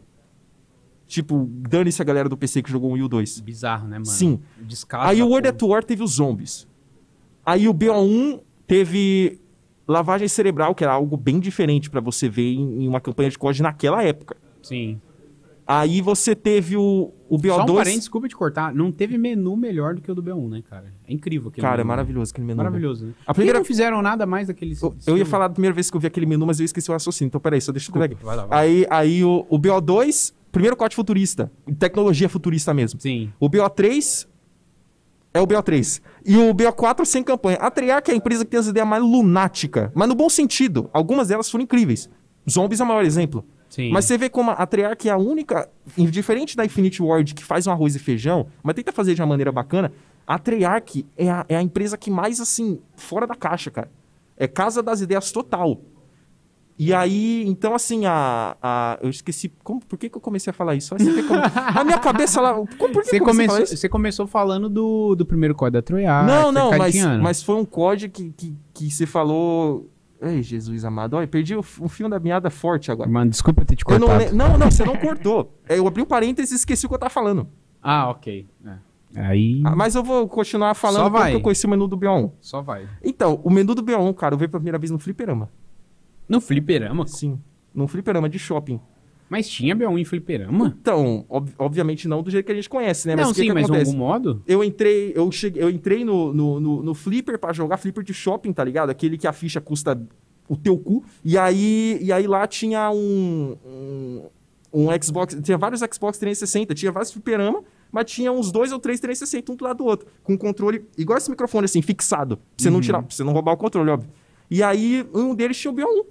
S2: Tipo, dane-se a galera do PC que jogou o 1 e o 2.
S1: Bizarro, né, mano?
S2: Sim. Aí o World at War teve os zombies. Aí o BO1 teve lavagem cerebral, que era algo bem diferente pra você ver em, em uma campanha de COD naquela época.
S1: Sim.
S2: Aí você teve o, o BO2.
S1: Só um parênteses, desculpa te cortar. Não teve menu melhor do que o do B1, né, cara? É incrível aquele
S2: Cara, é
S1: menu.
S2: maravilhoso aquele menu. velho.
S1: Maravilhoso, né?
S2: A primeira-
S1: que não fizeram nada mais daqueles...
S2: Eu, eu ia falar da primeira vez que eu vi aquele menu, mas eu esqueci o raciocínio. Então, peraí, só deixa eu pegar aqui.
S1: Vai lá, vai lá.
S2: Aí, aí o, o BO2, primeiro corte futurista. Tecnologia futurista mesmo.
S1: Sim.
S2: O BO3 é o BO3. E o BO4 sem campanha. A Treyarch é a empresa que tem as ideias mais lunáticas. Mas no bom sentido. Algumas delas foram incríveis. Zombies é o maior exemplo.
S1: Sim.
S2: Mas você vê como a Treyarch é a única, diferente da Infinity Ward, que faz um arroz e feijão, mas tenta fazer de uma maneira bacana, a Treyarch é a, é a empresa que mais, assim, fora da caixa, cara. É casa das ideias total. E aí, então, assim, a. a eu esqueci. Como, por que, que eu comecei a falar isso? Como- a minha cabeça lá. Como, por que
S1: Você começou,
S2: isso?
S1: você começou falando do, do primeiro código da Troiar.
S2: Não, não, mas, mas foi um código que, que, que você falou. Ei, Jesus amado. Olha, perdi o, o fio da meada forte agora.
S1: Mano, desculpa ter te
S2: Eu não,
S1: cortado.
S2: le- não, não, você não cortou. É, Eu abri um parênteses e esqueci o que eu tava falando.
S1: Ah, ok. É. Aí,
S2: Ah, mas eu vou continuar falando
S1: Só
S2: porque
S1: vai.
S2: eu conheci o menu do BO1.
S1: só vai.
S2: Então, o menu do BO1, cara, eu vi pela primeira vez no fliperama.
S1: No fliperama?
S2: Sim. Num fliperama de shopping.
S1: Mas tinha B1 em fliperama?
S2: Então, ob- obviamente não do jeito que a gente conhece, né? Mas
S1: não,
S2: que
S1: sim,
S2: que
S1: mas em
S2: acontece?
S1: algum modo?
S2: Eu entrei, eu cheguei, eu entrei no, no, no, no flipper pra jogar flipper de shopping, tá ligado? Aquele que a ficha custa o teu cu. E aí, e aí lá tinha um, um, um Xbox, tinha vários Xbox 360, tinha vários fliperama, mas tinha uns dois ou três 360 um do lado do outro, com controle igual esse microfone assim, fixado, pra você não
S1: Uhum.
S2: tirar, pra você não roubar o controle, óbvio. E aí um deles tinha o BO1.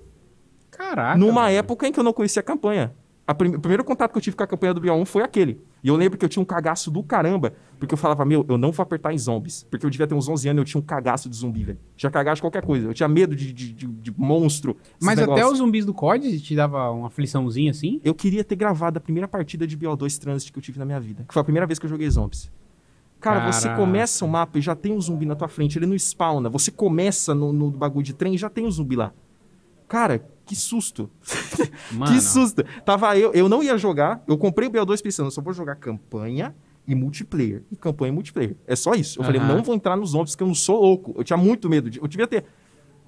S1: Caraca.
S2: Numa
S1: velho.
S2: época em que eu não conhecia a campanha. Prim- o primeiro contato que eu tive com a campanha do BO1 foi aquele. E eu lembro que eu tinha um cagaço do caramba, porque eu falava, meu, eu não vou apertar em zombies. Porque eu devia ter uns 11 anos e eu tinha um cagaço de zumbi, velho. Tinha cagaço de qualquer coisa. Eu tinha medo de, de, de- de monstro.
S1: Mas até
S2: negócios.
S1: os zumbis do COD te dava uma afliçãozinha assim?
S2: Eu queria ter gravado a primeira partida de BO2 Transit que eu tive na minha vida. Que foi a primeira vez que eu joguei zombies. Cara, você
S1: Caraca.
S2: começa o mapa e já tem um zumbi na tua frente. Ele não spawna. Você começa no, no bagulho de trem e já tem um zumbi lá. Cara, que susto. Que susto! Tava eu, eu não ia jogar, eu comprei o BO2 pensando, eu só vou jogar campanha e multiplayer. E campanha e multiplayer. É só isso. Eu falei,
S1: Aham.
S2: não vou entrar nos zombies porque eu não sou louco. Eu tinha muito medo. De, eu devia ter.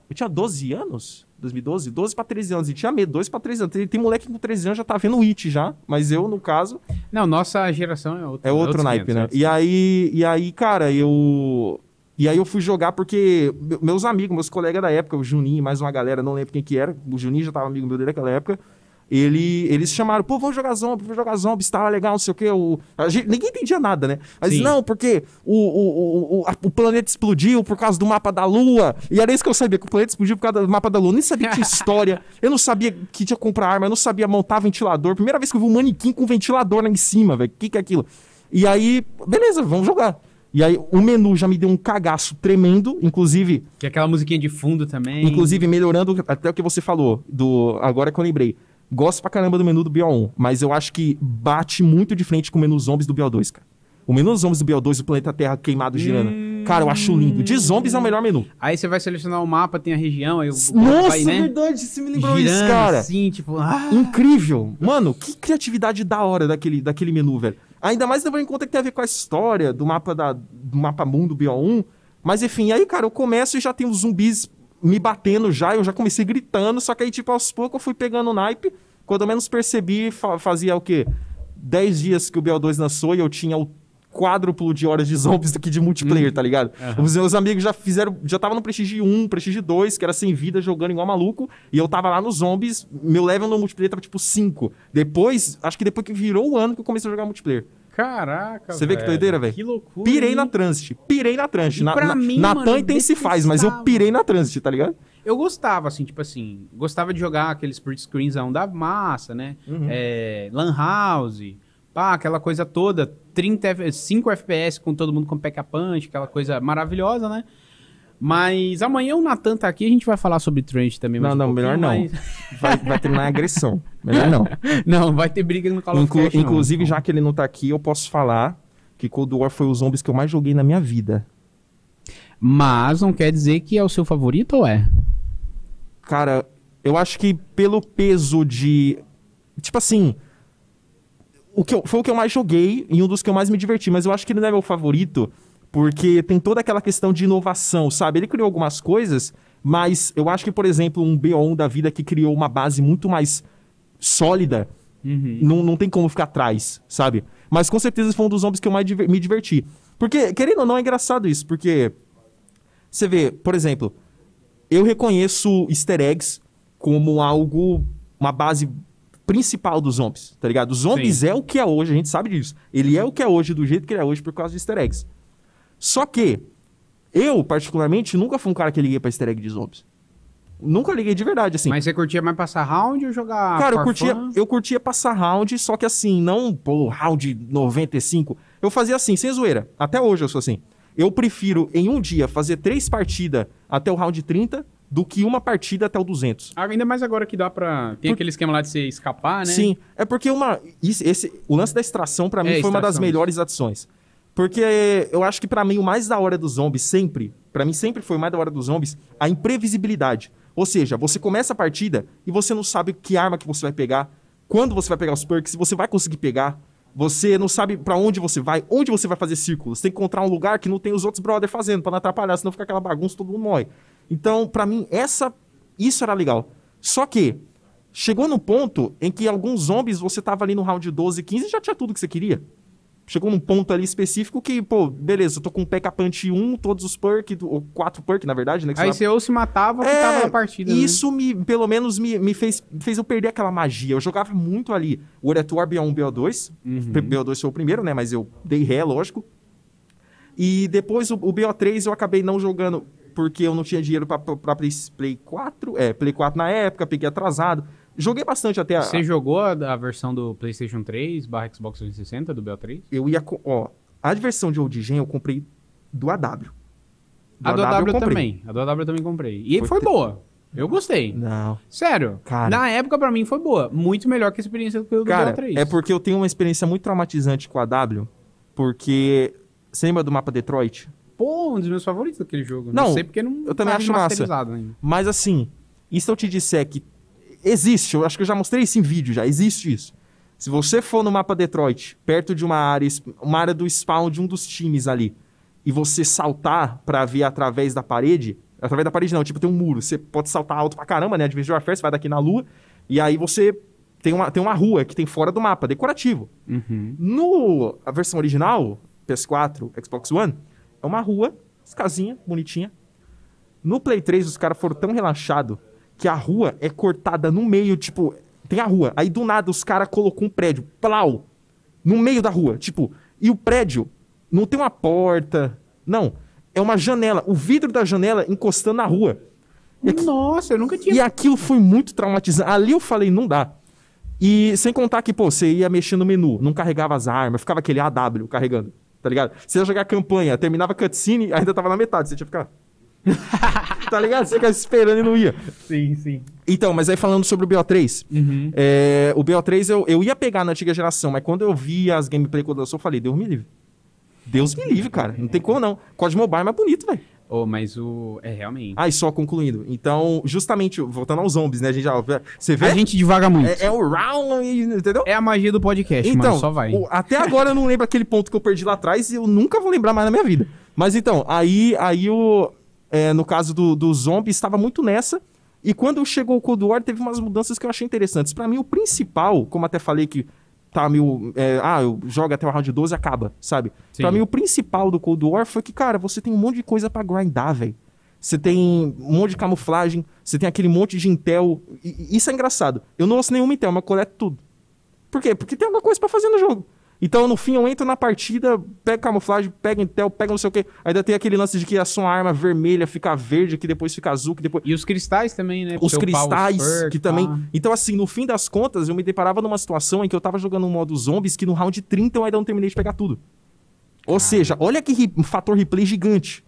S2: Eu tinha 12 anos? 2012? 12 pra 13 anos. E tinha medo, 12 pra 13 anos. Tem, tem moleque com 13 anos já tá vendo o It já. Mas eu, no caso,
S1: Não, nossa geração é outra.
S2: é outro
S1: outros
S2: naipe,
S1: 500,
S2: né?
S1: outros
S2: E aí, e aí, cara, eu. E aí eu fui jogar porque me- meus amigos, meus colegas da época, o Juninho e mais uma galera, não lembro quem que era, o Juninho já tava amigo meu dele naquela época. Ele, eles chamaram, pô, vamos jogar zombies, vamos jogar zombies, tá legal, não sei o quê. O, gente- ninguém entendia nada, né? Mas
S1: Sim.
S2: não, porque o, o, o, o, a- o planeta explodiu por causa do mapa da Lua. E era isso que eu sabia, que o planeta explodiu por causa do mapa da Lua. Eu nem sabia que tinha história. Eu não sabia que tinha que comprar arma, eu não sabia montar ventilador. Primeira vez que eu vi um manequim com ventilador lá em cima, velho. O que, que é aquilo? E aí, beleza, vamos jogar. E aí, o menu já me deu um cagaço tremendo, inclusive,
S1: Que é aquela musiquinha de fundo também.
S2: inclusive melhorando até o que você falou, do agora que eu lembrei. Gosto pra caramba do menu do BO1, mas eu acho que bate muito de frente com o menu zombies do BO2, cara. O menu zombies do BO2, o planeta Terra queimado girando.
S1: Hum.
S2: Cara, eu acho lindo. De zombies é o melhor menu.
S1: Aí você vai selecionar o mapa, tem a região, aí o
S2: Nossa,
S1: vai, né?
S2: verdade, você me lembrou
S1: girando
S2: isso, cara.
S1: assim, tipo... Ah,
S2: Incrível. Mano, que criatividade da hora daquele, daquele menu, velho. Ainda mais levando em conta que tem a ver com a história do mapa, da, do mapa mundo BO1. Mas enfim, aí, cara, eu começo e já tem os zumbis me batendo já. Eu já comecei gritando, só que aí, tipo, aos poucos eu fui pegando o naipe. Quando eu menos percebi, fa- fazia o quê? 10 dias que o BO2 lançou e eu tinha o quádruplo de horas de zombies do que de multiplayer, tá ligado?
S1: Aham.
S2: Os meus amigos já fizeram, já tava no Prestige 1, Prestige 2, que era sem vida, jogando igual maluco, e eu tava lá nos zombies, meu level no multiplayer tava tipo 5. Depois, acho que depois que virou o ano que eu comecei a jogar multiplayer.
S1: Caraca,
S2: Você vê que doideira, velho?
S1: Que loucura.
S2: Pirei
S1: hein?
S2: na Transit, pirei na Transit.
S1: E
S2: Na, na,
S1: mim,
S2: Natan
S1: mano,
S2: intensifaz, mas eu pirei na Transit, tá ligado?
S1: Eu gostava, assim, tipo assim, gostava de jogar aqueles split screensão da massa, né?
S2: Uhum.
S1: É, Lan House, pá, aquela coisa toda, 30, F- 5 FPS com todo mundo com pack punch, aquela coisa maravilhosa, né? Mas amanhã o Natan tá aqui, a gente vai falar sobre Trent também.
S2: Não,
S1: um
S2: não,
S1: pouquinho,
S2: melhor não. Vai, vai terminar agressão. Melhor não.
S1: não, vai ter briga no Call of
S2: Inclu-
S1: Duty, não.
S2: inclusive, já que ele não tá aqui, eu posso falar que Cold War foi os zombies que eu mais joguei na minha vida.
S1: Mas não quer dizer que é o seu favorito ou é?
S2: Cara, eu acho que pelo peso de. Tipo assim. O que eu- foi o que eu mais joguei e um dos que eu mais me diverti, mas eu acho que ele não é meu favorito, porque tem toda aquela questão de inovação, sabe? Ele criou algumas coisas, mas eu acho que, por exemplo, um BO1 da vida que criou uma base muito mais sólida, não, não tem como ficar atrás, sabe? Mas com certeza foi um dos zombies que eu mais me diverti. Porque, querendo ou não, é engraçado isso, porque você vê, por exemplo, eu reconheço easter eggs como algo, uma base principal dos zombies, tá ligado? Os zombies
S1: Sim.
S2: é o que é hoje, a gente sabe disso. Ele é o que é hoje, do jeito que ele é hoje, por causa de easter eggs. Só que, eu, particularmente, nunca fui um cara que liguei pra easter egg de zombies. Nunca liguei de verdade, assim.
S1: Mas você curtia mais passar round ou jogar
S2: Cara, eu curtia,
S1: fun?
S2: eu curtia passar round, só que assim, não, pô, round 95. Eu fazia assim, sem zoeira. Até hoje eu sou assim. Eu prefiro, em um dia, fazer três partidas até o round 30 do que uma partida até o 200.
S1: Ah, Ainda mais agora que dá pra... Tem
S2: Por-
S1: aquele esquema lá de você escapar, né?
S2: Sim, é porque uma. isso- esse, o lance da extração, pra mim,
S1: É,
S2: foi uma das
S1: extração,
S2: melhores adições. Porque eu acho que pra mim o mais da hora dos zombies sempre, pra mim sempre foi o mais da hora dos zombies, a imprevisibilidade. Ou seja, você começa a partida e você não sabe que arma que você vai pegar, quando você vai pegar os perks, se você vai conseguir pegar. Você não sabe pra onde você vai, onde você vai fazer círculos. Tem que encontrar um lugar que não tem os outros brother fazendo, pra não atrapalhar, senão fica aquela bagunça, todo mundo morre. Então, pra mim, essa isso era legal. Só que chegou no ponto em que alguns zombies você tava ali no round 12, 15 e já tinha tudo que você queria. Chegou num ponto ali específico que, pô, beleza, eu tô com P.K. Punch 1, todos os perks, ou 4 perks, na verdade, né?
S1: Aí
S2: você
S1: ou se matava ou ficava na partida. né?
S2: É, isso me, pelo menos, me, me fez, fez eu perder aquela magia. Eu jogava muito ali o Eretuar BO1 BO2.
S1: Uhum.
S2: BO2 foi o primeiro, né? Mas eu dei ré, lógico. E depois o, o BO3 eu acabei não jogando porque eu não tinha dinheiro pra Play, Play 4. É, Play 4 na época, peguei atrasado. Joguei bastante até. a-
S1: Você jogou a, a versão do PlayStation 3 barra Xbox 360 do BO3?
S2: Eu ia. Ó, a versão de Old Gen eu comprei do AW. Do
S1: A do AW
S2: comprei.
S1: também. A do AW também comprei. E
S2: Foi
S1: foi, boa. Eu gostei.
S2: Não.
S1: Sério.
S2: Cara.
S1: Na época, pra mim, foi boa. Muito melhor que a experiência do
S2: Cara,
S1: BO3.
S2: é porque eu tenho uma experiência muito traumatizante com a W, porque. Você lembra do mapa Detroit?
S1: Pô, um dos meus favoritos daquele jogo.
S2: Não,
S1: Não sei porque não
S2: eu também
S1: tá
S2: acho massa.
S1: ainda.
S2: Mas assim, e se eu te disser que existe, eu acho que eu já mostrei isso em vídeo, já existe isso. Se você for no mapa Detroit, perto de uma área, uma área do spawn de um dos times ali, e você saltar pra ver através da parede, através da parede não, tipo tem um muro, você pode saltar alto pra caramba, né? Advanced Warfare, você vai daqui na lua, e aí você tem uma, tem uma rua que tem fora do mapa, decorativo.
S1: Uhum.
S2: No a versão original, PS4, Xbox One, é uma rua, as casinha, bonitinha. No Play 3, os caras foram tão relaxados que a rua é cortada no meio, tipo, tem a rua. Aí do nada os caras colocou um prédio, plau, no meio da rua, tipo, e o prédio não tem uma porta, não, é uma janela, o vidro da janela encostando na rua.
S1: Nossa, eu nunca tinha.
S2: E aquilo foi muito traumatizante. Ali eu falei, não dá. E sem contar que, pô, você ia mexer no menu, não carregava as armas, ficava aquele AW carregando, tá ligado? Você ia jogar campanha, terminava a cutscene, ainda tava na metade, você tinha que ficar. tá ligado? Você ficava esperando e não ia.
S1: Sim, sim.
S2: Então, mas aí falando sobre o BO3,
S1: Uhum.
S2: é, o BO3 eu, eu ia pegar na antiga geração, mas quando eu vi as gameplay quando eu sou, eu falei, Deus me livre. Deus me livre, cara. Não tem como não. Código Mobile é mais bonito, velho.
S1: Oh, mas o. É realmente.
S2: Ah, e só concluindo. Então, justamente, voltando aos zombies, né? A gente já. Você vê?
S1: A gente divaga muito.
S2: É, é o round, entendeu?
S1: É a magia do podcast,
S2: então,
S1: mano. Só vai.
S2: o- até agora eu não lembro aquele ponto que eu perdi lá atrás e eu nunca vou lembrar mais na minha vida. Mas então, aí, aí o, é, no caso do, do zombie, estava muito nessa. E quando chegou o Cold War, teve umas mudanças que eu achei interessantes. Pra mim, o principal, como até falei que tá meio. é, ah, eu jogo até o round 12 e acaba, sabe?
S1: Sim.
S2: Pra mim, o principal do Cold War foi que, cara, você tem um monte de coisa pra grindar, velho. Você tem um monte de camuflagem, você tem aquele monte de intel. E- e isso é engraçado. Eu não ouço nenhuma intel, mas coleto tudo. Por quê? Porque tem alguma coisa pra fazer no jogo. Então, no fim, eu entro na partida, pego camuflagem, pego intel, pego não sei o quê. Ainda tem aquele lance de que a sua arma vermelha fica verde, que depois fica azul, que depois.
S1: E os cristais também, né?
S2: Os cristais, que também. Então, assim, no fim das contas, eu me deparava numa situação em que eu tava jogando um modo zombies que no round 30 eu ainda não terminei de pegar tudo. Ou seja, olha que ri- fator replay gigante.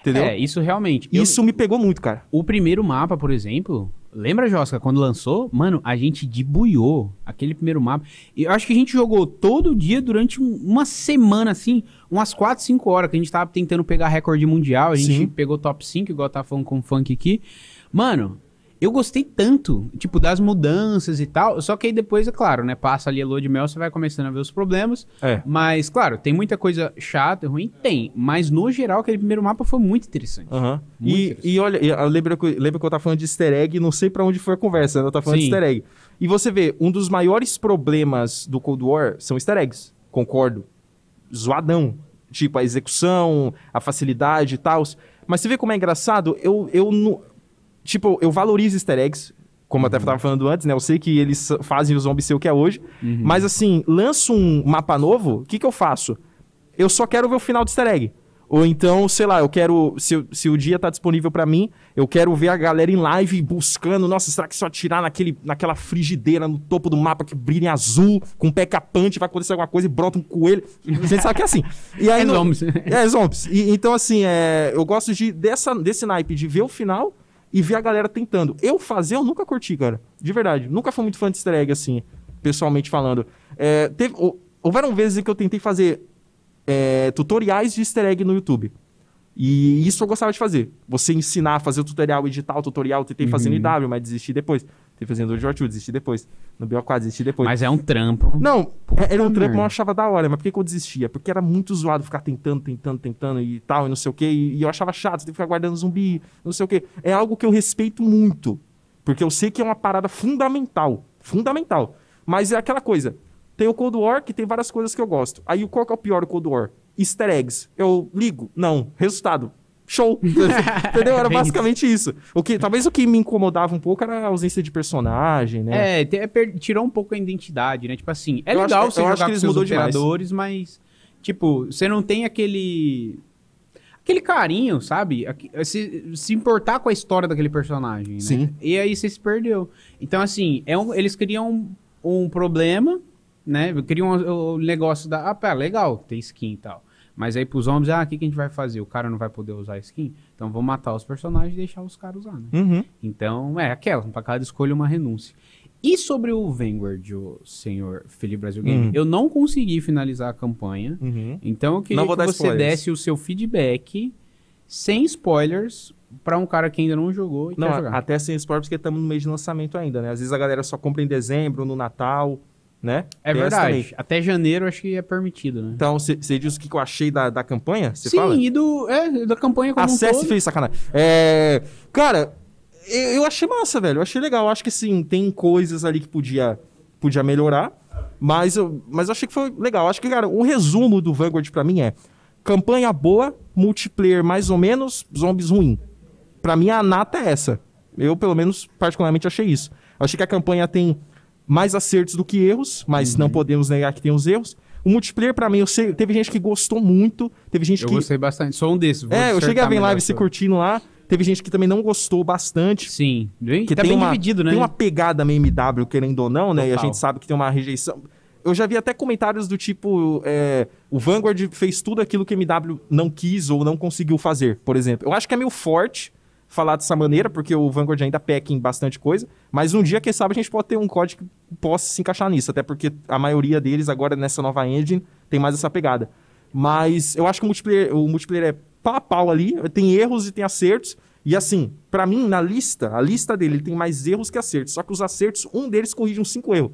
S2: Entendeu?
S1: É, isso realmente. Eu-
S2: Isso me pegou muito, cara.
S1: O primeiro mapa, por exemplo, Lembra, Josca, quando lançou? Mano, a gente debuiou aquele primeiro mapa. Eu acho que a gente jogou todo dia durante um- uma semana, assim, umas 4, 5 horas, que a gente tava tentando pegar recorde mundial. A gente
S2: Sim.
S1: pegou top 5, igual tá falando com o funk aqui. Mano, eu gostei tanto, tipo, das mudanças e tal. Só que aí depois, é claro, né? Passa ali a lua de mel, você vai começando a ver os problemas.
S2: É.
S1: Mas, claro, tem muita coisa chata e ruim? Tem. Mas, no geral, aquele primeiro mapa foi muito interessante.
S2: Aham.
S1: Muito
S2: E,
S1: interessante.
S2: e olha, eu lembro que, lembra que eu tava falando de easter egg, não sei pra onde foi a conversa, né? eu tava falando de
S1: Sim.
S2: easter egg. E você vê, um dos maiores problemas do Cold War são easter eggs, concordo. Zoadão. Tipo, a execução, a facilidade e tal. Mas você vê como é engraçado? Eu, eu não. Tipo, eu valorizo easter eggs, como eu
S1: Uhum.
S2: até tava falando antes, né? Eu sei que eles fazem o zombie ser o que é hoje. Mas assim, lanço um mapa novo, o que, que eu faço? Eu só quero ver o final do easter egg. Ou então, sei lá, eu quero. Se, o- se o dia tá disponível pra mim, eu quero ver a galera em live buscando. Nossa, será que se eu atirar naquele, naquela frigideira no topo do mapa que brilha em azul, com um pé capante, vai acontecer alguma coisa e brota um coelho? A gente sabe que é assim. E aí,
S1: É
S2: no-
S1: zombies.
S2: é, zombies. E, então, assim, é, eu gosto de, dessa, desse naipe de ver o final e ver a galera tentando. Eu fazer, eu nunca curti, cara. De verdade. Nunca fui muito fã de easter egg, assim, pessoalmente falando. É, teve, hou- houveram vezes em que eu tentei fazer é, tutoriais de easter egg no YouTube. E isso eu gostava de fazer. Você ensinar a fazer o tutorial, editar o tutorial. Eu Tentei fazer no IW, mas desisti depois. Fazer no George desisti depois. No BO4, desisti depois.
S1: Mas é um trampo.
S2: Não, é- era um trampo,
S1: merda.
S2: mas eu achava da hora. Mas por que, que eu desistia? Porque era muito zoado ficar tentando, tentando, tentando e tal, e não sei o quê. E, e eu achava chato, você tem que ficar guardando zumbi, não sei o quê. É algo que eu respeito muito. Porque eu sei que é uma parada fundamental. Fundamental. Mas é aquela coisa. Tem o Cold War, que tem várias coisas que eu gosto. Aí qual que é o pior do Cold War? Easter eggs. Eu ligo? Não. Resultado. Show. Entendeu? Era
S1: É
S2: basicamente isso. O que, talvez o que me incomodava um pouco era a ausência de personagem, né?
S1: É, te- é per- tirou um pouco a identidade, né? Tipo assim, é
S2: Eu
S1: legal
S2: acho-
S1: você
S2: eu
S1: jogar
S2: acho que
S1: com
S2: eles
S1: seus
S2: mudou demais.
S1: operadores, mas, tipo, você não tem aquele... Aquele carinho, sabe? Se, se importar com a história daquele personagem, né?
S2: Sim.
S1: E aí você se perdeu. Então, assim, é um- eles criam um, um problema, né? Criam o, o negócio da... Ah, pá, legal, tem skin e tal. Mas aí pros homens, ah, o que, que a gente vai fazer? O cara não vai poder usar skin? Então vamos matar os personagens e deixar os caras usar, né?
S2: Uhum.
S1: Então, é aquela, pra cada escolha uma renúncia. E sobre o Vanguard, o senhor Felipe Brasil Game,
S2: Hum.
S1: eu não consegui finalizar a campanha,
S2: Uhum.
S1: então eu queria
S2: vou
S1: que você
S2: spoilers.
S1: desse o seu feedback, sem spoilers, pra um cara que ainda não jogou e
S2: Não,
S1: quer jogar.
S2: até sem spoiler, porque estamos no mês de lançamento ainda, né? Às vezes a galera só compra em dezembro, no Natal, né?
S1: É
S2: Tem
S1: verdade, até janeiro acho que é permitido, né?
S2: Então, você diz o que eu achei da, da campanha? Você
S1: Sim,
S2: fala?
S1: e do, é, da campanha como
S2: Acesse
S1: um todo.
S2: fez sacanagem. É, cara, eu, eu achei massa, velho. Eu achei legal. Eu acho que sim, tem coisas ali que podia, podia melhorar. Mas eu, mas eu achei que foi legal. Eu acho que, cara, o resumo do Vanguard pra mim é: campanha boa, multiplayer mais ou menos, zombies ruim. Pra mim, a nata é essa. Eu, pelo menos, particularmente achei isso. Eu achei que a campanha tem mais acertos do que erros, mas
S1: Uhum.
S2: não podemos negar que tem os erros. O multiplayer, pra mim, eu sei, teve gente que gostou muito, teve gente
S1: Eu
S2: que.
S1: gostei bastante, sou um desses.
S2: É, eu cheguei a ver live se curtindo lá. Teve gente que também não gostou bastante.
S1: Sim, bem,
S2: Que
S1: tá
S2: tem
S1: bem
S2: uma,
S1: dividido, né?
S2: Tem uma pegada meio MW, querendo ou não, né? E a
S1: Total.
S2: gente sabe que tem uma rejeição. Eu já vi até comentários do tipo: é, o Vanguard fez tudo aquilo que MW não quis ou não conseguiu fazer, por exemplo. Eu acho que é meio forte falar dessa maneira, porque o Vanguard ainda peca em bastante coisa. Mas um dia, quem sabe, a gente pode ter um código que possa se encaixar nisso. Até porque a maioria deles, agora nessa nova engine, tem mais essa pegada. Mas eu acho que o multiplayer, o multiplayer é pau a pau ali, tem erros e tem acertos. E assim, pra mim, na lista, a lista dele ele tem mais erros que acertos. Só que os acertos, um deles corrige uns cinco erros.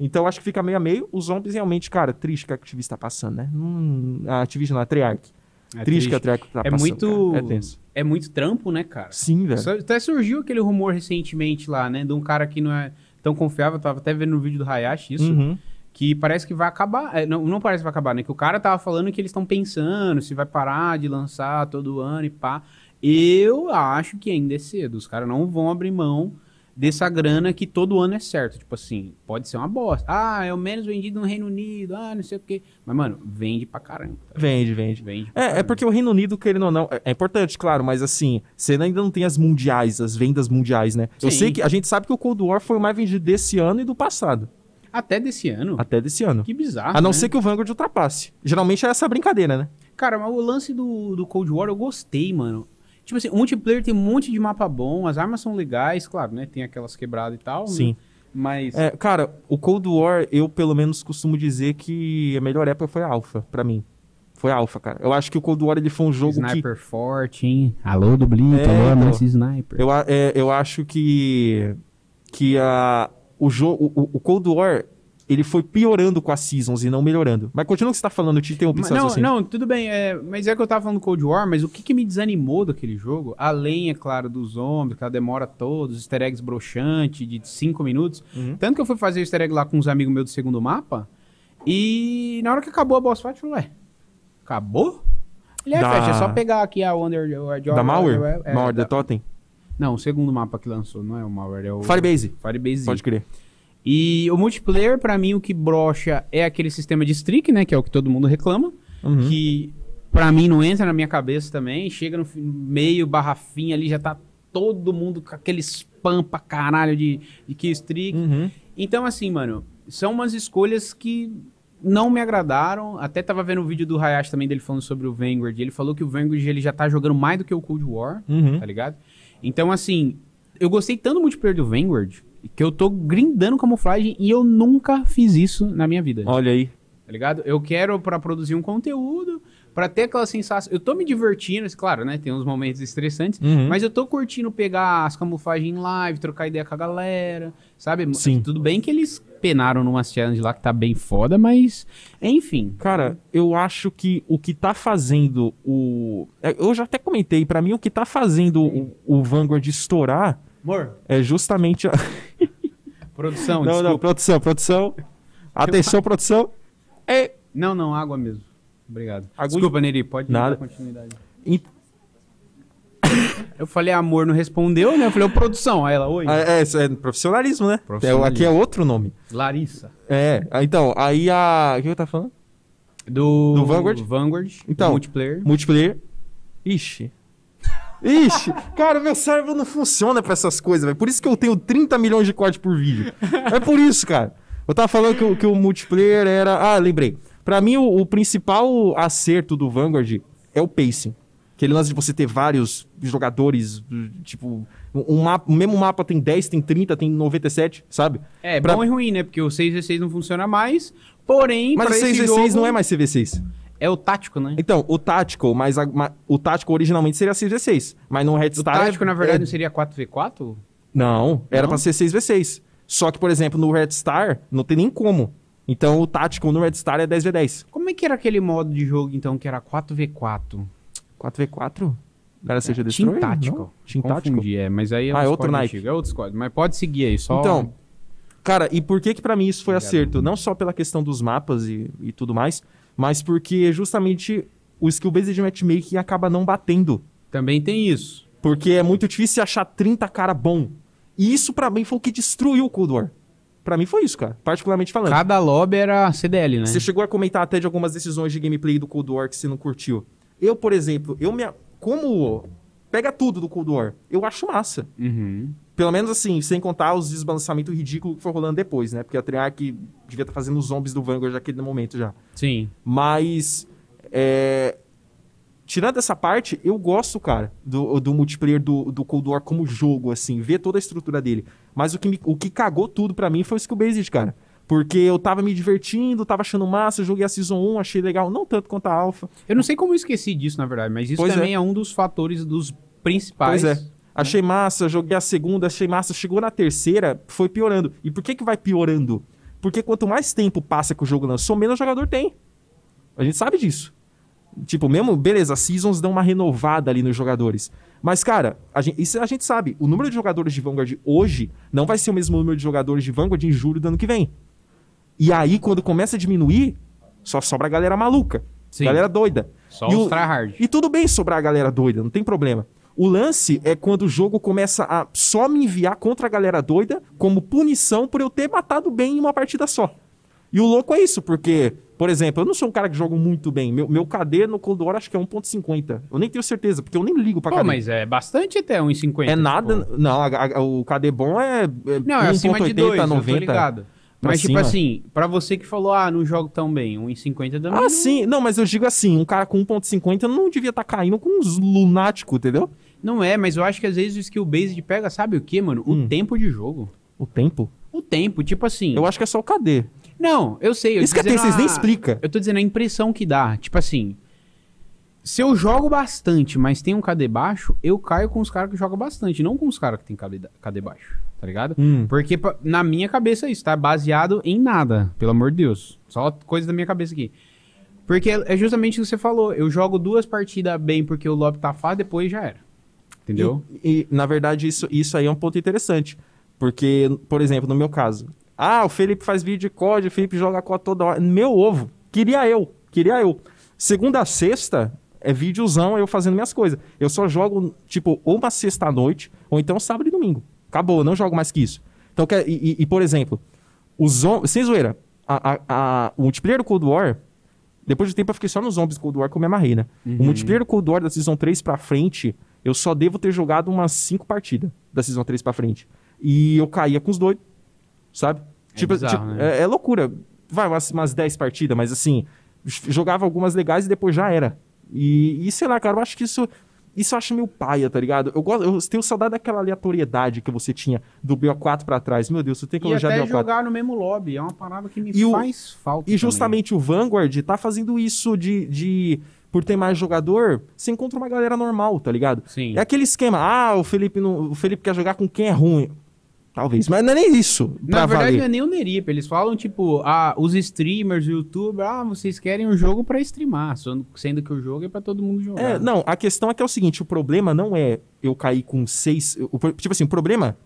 S2: Então acho que fica meio a meio. Os zombies realmente, cara, triste que a Activision tá passando, né? Hum, a Activision, a Treyarch.
S1: É
S2: triste, que a. Treyarch tá
S1: É
S2: passando.
S1: muito.
S2: cara. É tenso.
S1: É muito trampo, né, cara?
S2: Sim, velho.
S1: Só- Até surgiu aquele rumor recentemente lá, né? De um cara que não é tão confiável. Eu tava até vendo no vídeo do Hayashi isso.
S2: Uhum.
S1: Que parece que vai acabar. é, não, não parece que vai acabar, né? Que o cara tava falando que eles estão pensando se vai parar de lançar todo ano e pá. Eu acho que ainda é cedo. Os caras não vão abrir mão dessa grana que todo ano é certo. Tipo assim, pode ser uma bosta. Ah, é o menos vendido no Reino Unido. Ah, não sei o quê. Mas, mano, vende pra caramba. tá?
S2: Vende, vende.
S1: Vende
S2: É, é porque o Reino Unido, querendo ou não, é, é importante, claro, mas assim, você ainda não tem as mundiais, as vendas mundiais, né? Eu
S1: Sim.
S2: sei que a gente sabe que o Cold War foi o mais vendido desse ano e do passado,
S1: Até desse ano.
S2: até desse ano.
S1: Que bizarro.
S2: A não
S1: né?
S2: ser que o Vanguard ultrapasse. Geralmente é essa brincadeira, né?
S1: Cara, mas o lance do, do Cold War eu gostei, mano. Tipo assim, o multiplayer tem um monte de mapa bom, as armas são legais, claro, né? Tem aquelas quebradas e tal. né?
S2: Sim.
S1: Mas.
S2: É, cara, o Cold War, eu pelo menos costumo dizer que a melhor época foi a Alpha, pra mim. Foi a Alpha, cara. Eu acho que o Cold War ele foi um jogo que.
S1: Sniper forte, hein? Alô, do
S2: É,
S1: alô,
S2: então.
S1: Messi Sniper.
S2: Eu, é, eu acho que. Que a, o, jogo, o, o Cold War ele foi piorando com as seasons e não melhorando. Mas continua o que você tá falando, eu te interrompi,
S1: não,
S2: raciocínio.
S1: não, tudo bem, é, mas é que eu tava falando do Cold War, mas o que, que me desanimou daquele jogo, além, é claro, dos zombies, que ela demora todos, os easter eggs broxante de 5 minutos,
S2: Uhum.
S1: tanto que eu fui fazer o easter egg lá com uns amigos meus do segundo mapa, e na hora que acabou a boss fight, eu falei, ué, acabou? Ele é,
S2: Da-
S1: fecha, é só pegar aqui a Wonder... a Jordan-
S2: Da Malware?
S1: é, é,
S2: Malware
S1: da-
S2: The Totem?
S1: Não, o segundo mapa que lançou, não é o Malware, é o...
S2: Firebase.
S1: Firebase.
S2: Pode crer.
S1: E o multiplayer, pra mim, o que brocha é aquele sistema de streak, né? Que é o que todo mundo reclama.
S2: Uhum.
S1: Que pra mim não entra na minha cabeça também. Chega no meio, barra fim ali, já tá todo mundo com aquele spam pra caralho de, de key streak.
S2: Uhum.
S1: Então, assim, mano, são umas escolhas que não me agradaram. Até tava vendo o vídeo do Hayashi também dele falando sobre o Vanguard. Ele falou que o Vanguard ele já tá jogando mais do que o Cold War
S2: Uhum.
S1: tá ligado? Então, assim, eu gostei tanto do multiplayer do Vanguard que eu tô grindando camuflagem e eu nunca fiz isso na minha vida,
S2: Olha aí.
S1: tá ligado? Eu quero pra produzir um conteúdo, pra ter aquela sensação. Eu tô me divertindo, claro, né? Tem uns momentos estressantes,
S2: Uhum.
S1: mas eu tô curtindo pegar as camuflagens em live, trocar ideia com a galera, sabe?
S2: Sim.
S1: Tudo bem que eles penaram numas challenge lá que tá bem foda, mas enfim.
S2: Cara, eu acho que o que tá fazendo o. é, Eu já até comentei, pra mim o que tá fazendo o, o Vanguard estourar
S1: Amor,
S2: é justamente a.
S1: produção,
S2: Não, não,
S1: desculpa.
S2: produção, produção. Atenção, produção. É.
S1: Não, não, água mesmo. Obrigado. Desculpa, Neri, pode
S2: Nada.
S1: dar continuidade.
S2: em-
S1: Eu falei amor, não respondeu, né? Eu falei, ô, produção. Aí ela, oi.
S2: É, é, isso é profissionalismo, né?
S1: Profissionalismo.
S2: É, aqui é outro nome.
S1: Larissa.
S2: É, ah, então, aí a. O que eu tava falando?
S1: Do,
S2: Do Vanguard?
S1: Vanguard.
S2: Então.
S1: multiplayer.
S2: Multiplayer. Ixi. Ixi, cara, meu cérebro não funciona pra essas coisas, velho. Por isso que eu tenho 30 milhões de cortes por vídeo. É por isso, cara. Eu tava falando que, o- que o multiplayer era. Ah, lembrei. Pra mim, o, o principal acerto do Vanguard é o pacing. Aquele lance de você ter vários jogadores, tipo, um, mapa, o mesmo mapa tem 10, tem 30, tem 97, sabe?
S1: É,
S2: Pra-
S1: bom e ruim, né? Porque o 6v6 não funciona mais. Porém,
S2: Mas o
S1: esse
S2: 6v6
S1: jogo,
S2: não é mais CV6.
S1: É o tático, né?
S2: Então, o Tactical, mas a- ma- o Tactical originalmente seria 6v6. Mas no Red
S1: O
S2: Star.
S1: tático, na verdade,
S2: é-
S1: não seria 4v4?
S2: Não, era pra ser 6v6. Só que, por exemplo, no Red Star, não tem nem como. Então, o Tactical no Red Star é 10v10.
S1: Como é que era aquele modo de jogo, então, que era 4v4?
S2: 4v4? Não era Seja
S1: Team
S2: Destroyer?
S1: Tactical.
S2: Não? Team?
S1: Confundi, é, mas aí é,
S2: Ah,
S1: um
S2: é outro naipe.
S1: antigo, É outro squad, mas pode seguir aí, só...
S2: Então, cara, e por que que pra mim isso foi
S1: Obrigado.
S2: acerto? Não só pela questão dos mapas e, e tudo mais, mas porque justamente o skill-based matchmaking acaba não batendo.
S1: Também tem isso.
S2: Porque é muito difícil achar 30 cara bom. E isso pra mim foi o que destruiu o Cold War. Pra mim foi isso, cara. Particularmente falando.
S1: Cada lobby era CDL, né?
S2: Você chegou a comentar até de algumas decisões de gameplay do Cold War que você não curtiu. Eu, por exemplo, eu me. Como. Pega tudo do Cold War. Eu acho massa.
S1: Uhum.
S2: Pelo menos assim, sem contar os desbalançamentos ridículos que foi rolando depois, né? Porque a Treyarch devia estar fazendo os zombies do Vanguard naquele momento já.
S1: Sim.
S2: Mas. é, Tirando essa parte, eu gosto, cara, do, do multiplayer do, do Cold War como jogo, assim, ver toda a estrutura dele. Mas o que, me- o que cagou tudo pra mim foi o skill based, cara. Porque eu tava me divertindo, tava achando massa, joguei a Season 1, achei legal, não tanto quanto a Alpha.
S1: Eu não sei como eu esqueci disso, na verdade, mas isso
S2: Pois
S1: também é. um dos fatores dos principais.
S2: Pois é. Achei massa, joguei a segunda, achei massa. Chegou na terceira, foi piorando. E por que que vai piorando? Porque quanto mais tempo passa que o jogo lançou, menos jogador tem. A gente sabe disso. Tipo, mesmo, beleza, as seasons dão uma renovada ali nos jogadores. Mas, cara, a gente, isso a gente sabe. O número de jogadores de Vanguard hoje não vai ser o mesmo número de jogadores de Vanguard em julho do ano que vem. E aí, quando começa a diminuir, só sobra a galera maluca.
S1: Sim.
S2: Galera doida.
S1: Só
S2: E
S1: os
S2: o-
S1: tryhard.
S2: E tudo bem sobrar a galera doida, não tem problema. O lance é quando o jogo começa a só me enviar contra a galera doida como punição por eu ter matado bem em uma partida só. E o louco é isso, porque, por exemplo, eu não sou um cara que joga muito bem. Meu, meu KD no Cold War acho que é 1.50. Eu nem tenho certeza, porque eu nem ligo pra
S1: Pô,
S2: KD.
S1: mas é bastante até 1,50.
S2: é nada.
S1: tipo.
S2: Não, a- a- o KD bom é, é
S1: Não, é acima de 2,
S2: 1.80,
S1: eu tô
S2: 90.
S1: ligado. Mas, tipo assim, pra você que falou, ah, não jogo tão bem, 1,50 também.
S2: Ah,
S1: não-
S2: sim. Não, mas eu digo assim, um cara com 1.50 não devia estar caindo com uns lunáticos, entendeu?
S1: Não é, mas eu acho que às vezes o skill based pega, sabe o que, mano? O
S2: Hum.
S1: tempo de jogo.
S2: O tempo?
S1: O tempo, tipo assim.
S2: Eu acho que é só o KD.
S1: Não, eu sei. Eu
S2: Isso
S1: tô
S2: que tem,
S1: dizendo
S2: vocês nem
S1: a-
S2: explicam.
S1: Eu tô dizendo a impressão que dá. Tipo assim. Se eu jogo bastante, mas tem um KD baixo, eu caio com os caras que jogam bastante, não com os caras que tem KD, da- KD baixo, tá ligado?
S2: Hum.
S1: Porque pa- na minha cabeça isso tá baseado em nada, pelo amor de Deus. Só coisa da minha cabeça aqui. Porque é é justamente o que você falou. Eu jogo duas partidas bem porque o lobby tá fácil, depois já era. Entendeu?
S2: E, e, na verdade, isso, isso aí é um ponto interessante. Porque, por exemplo, no meu caso, ah, o Felipe faz vídeo de COD, o Felipe joga COD toda hora. Meu ovo. Queria eu. Queria eu. Segunda a sexta é videozão eu fazendo minhas coisas. Eu só jogo, tipo, ou uma sexta à noite, ou então sábado e domingo. Acabou, não jogo mais que isso. Então, quer- e, e- e, por exemplo, os zom- sem zoeira, a, a- a- o multiplayer do Cold War, depois de tempo eu fiquei só nos zombies Cold War que eu me amarrei, né? O multiplayer do Cold War da Season 3 pra frente, eu só devo ter jogado umas 5 partidas da Season 3 pra frente. E eu caía com os doidos, sabe?
S1: É
S2: tipo,
S1: bizarro,
S2: tipo,
S1: né?
S2: é, é loucura. Vai, umas, umas 10 partidas, mas assim, jogava algumas legais e depois já era. E, e sei lá, cara, eu acho que isso. Isso eu acho meio paia, tá ligado? Eu, gosto, eu tenho saudade daquela aleatoriedade que você tinha do BO4 pra trás. Meu Deus, você tem que
S1: E
S2: elogiar
S1: até
S2: BO4.
S1: jogar no mesmo lobby. É uma parada que me
S2: E o-
S1: faz falta.
S2: E justamente o Vanguard tá fazendo isso de, de. Por ter mais jogador, você encontra uma galera normal, tá ligado?
S1: Sim.
S2: É aquele esquema, ah, o Felipe, não, o Felipe quer jogar com quem é ruim. Talvez, mas não é nem isso.
S1: Na verdade,
S2: valer.
S1: não é nem o Neripa. Eles falam, tipo, ah, os streamers, youtubers, ah, vocês querem um jogo pra streamar, sendo- que o jogo é pra todo mundo jogar.
S2: É, não, a questão é que é o seguinte, o problema não é eu cair com seis... tipo assim, o problema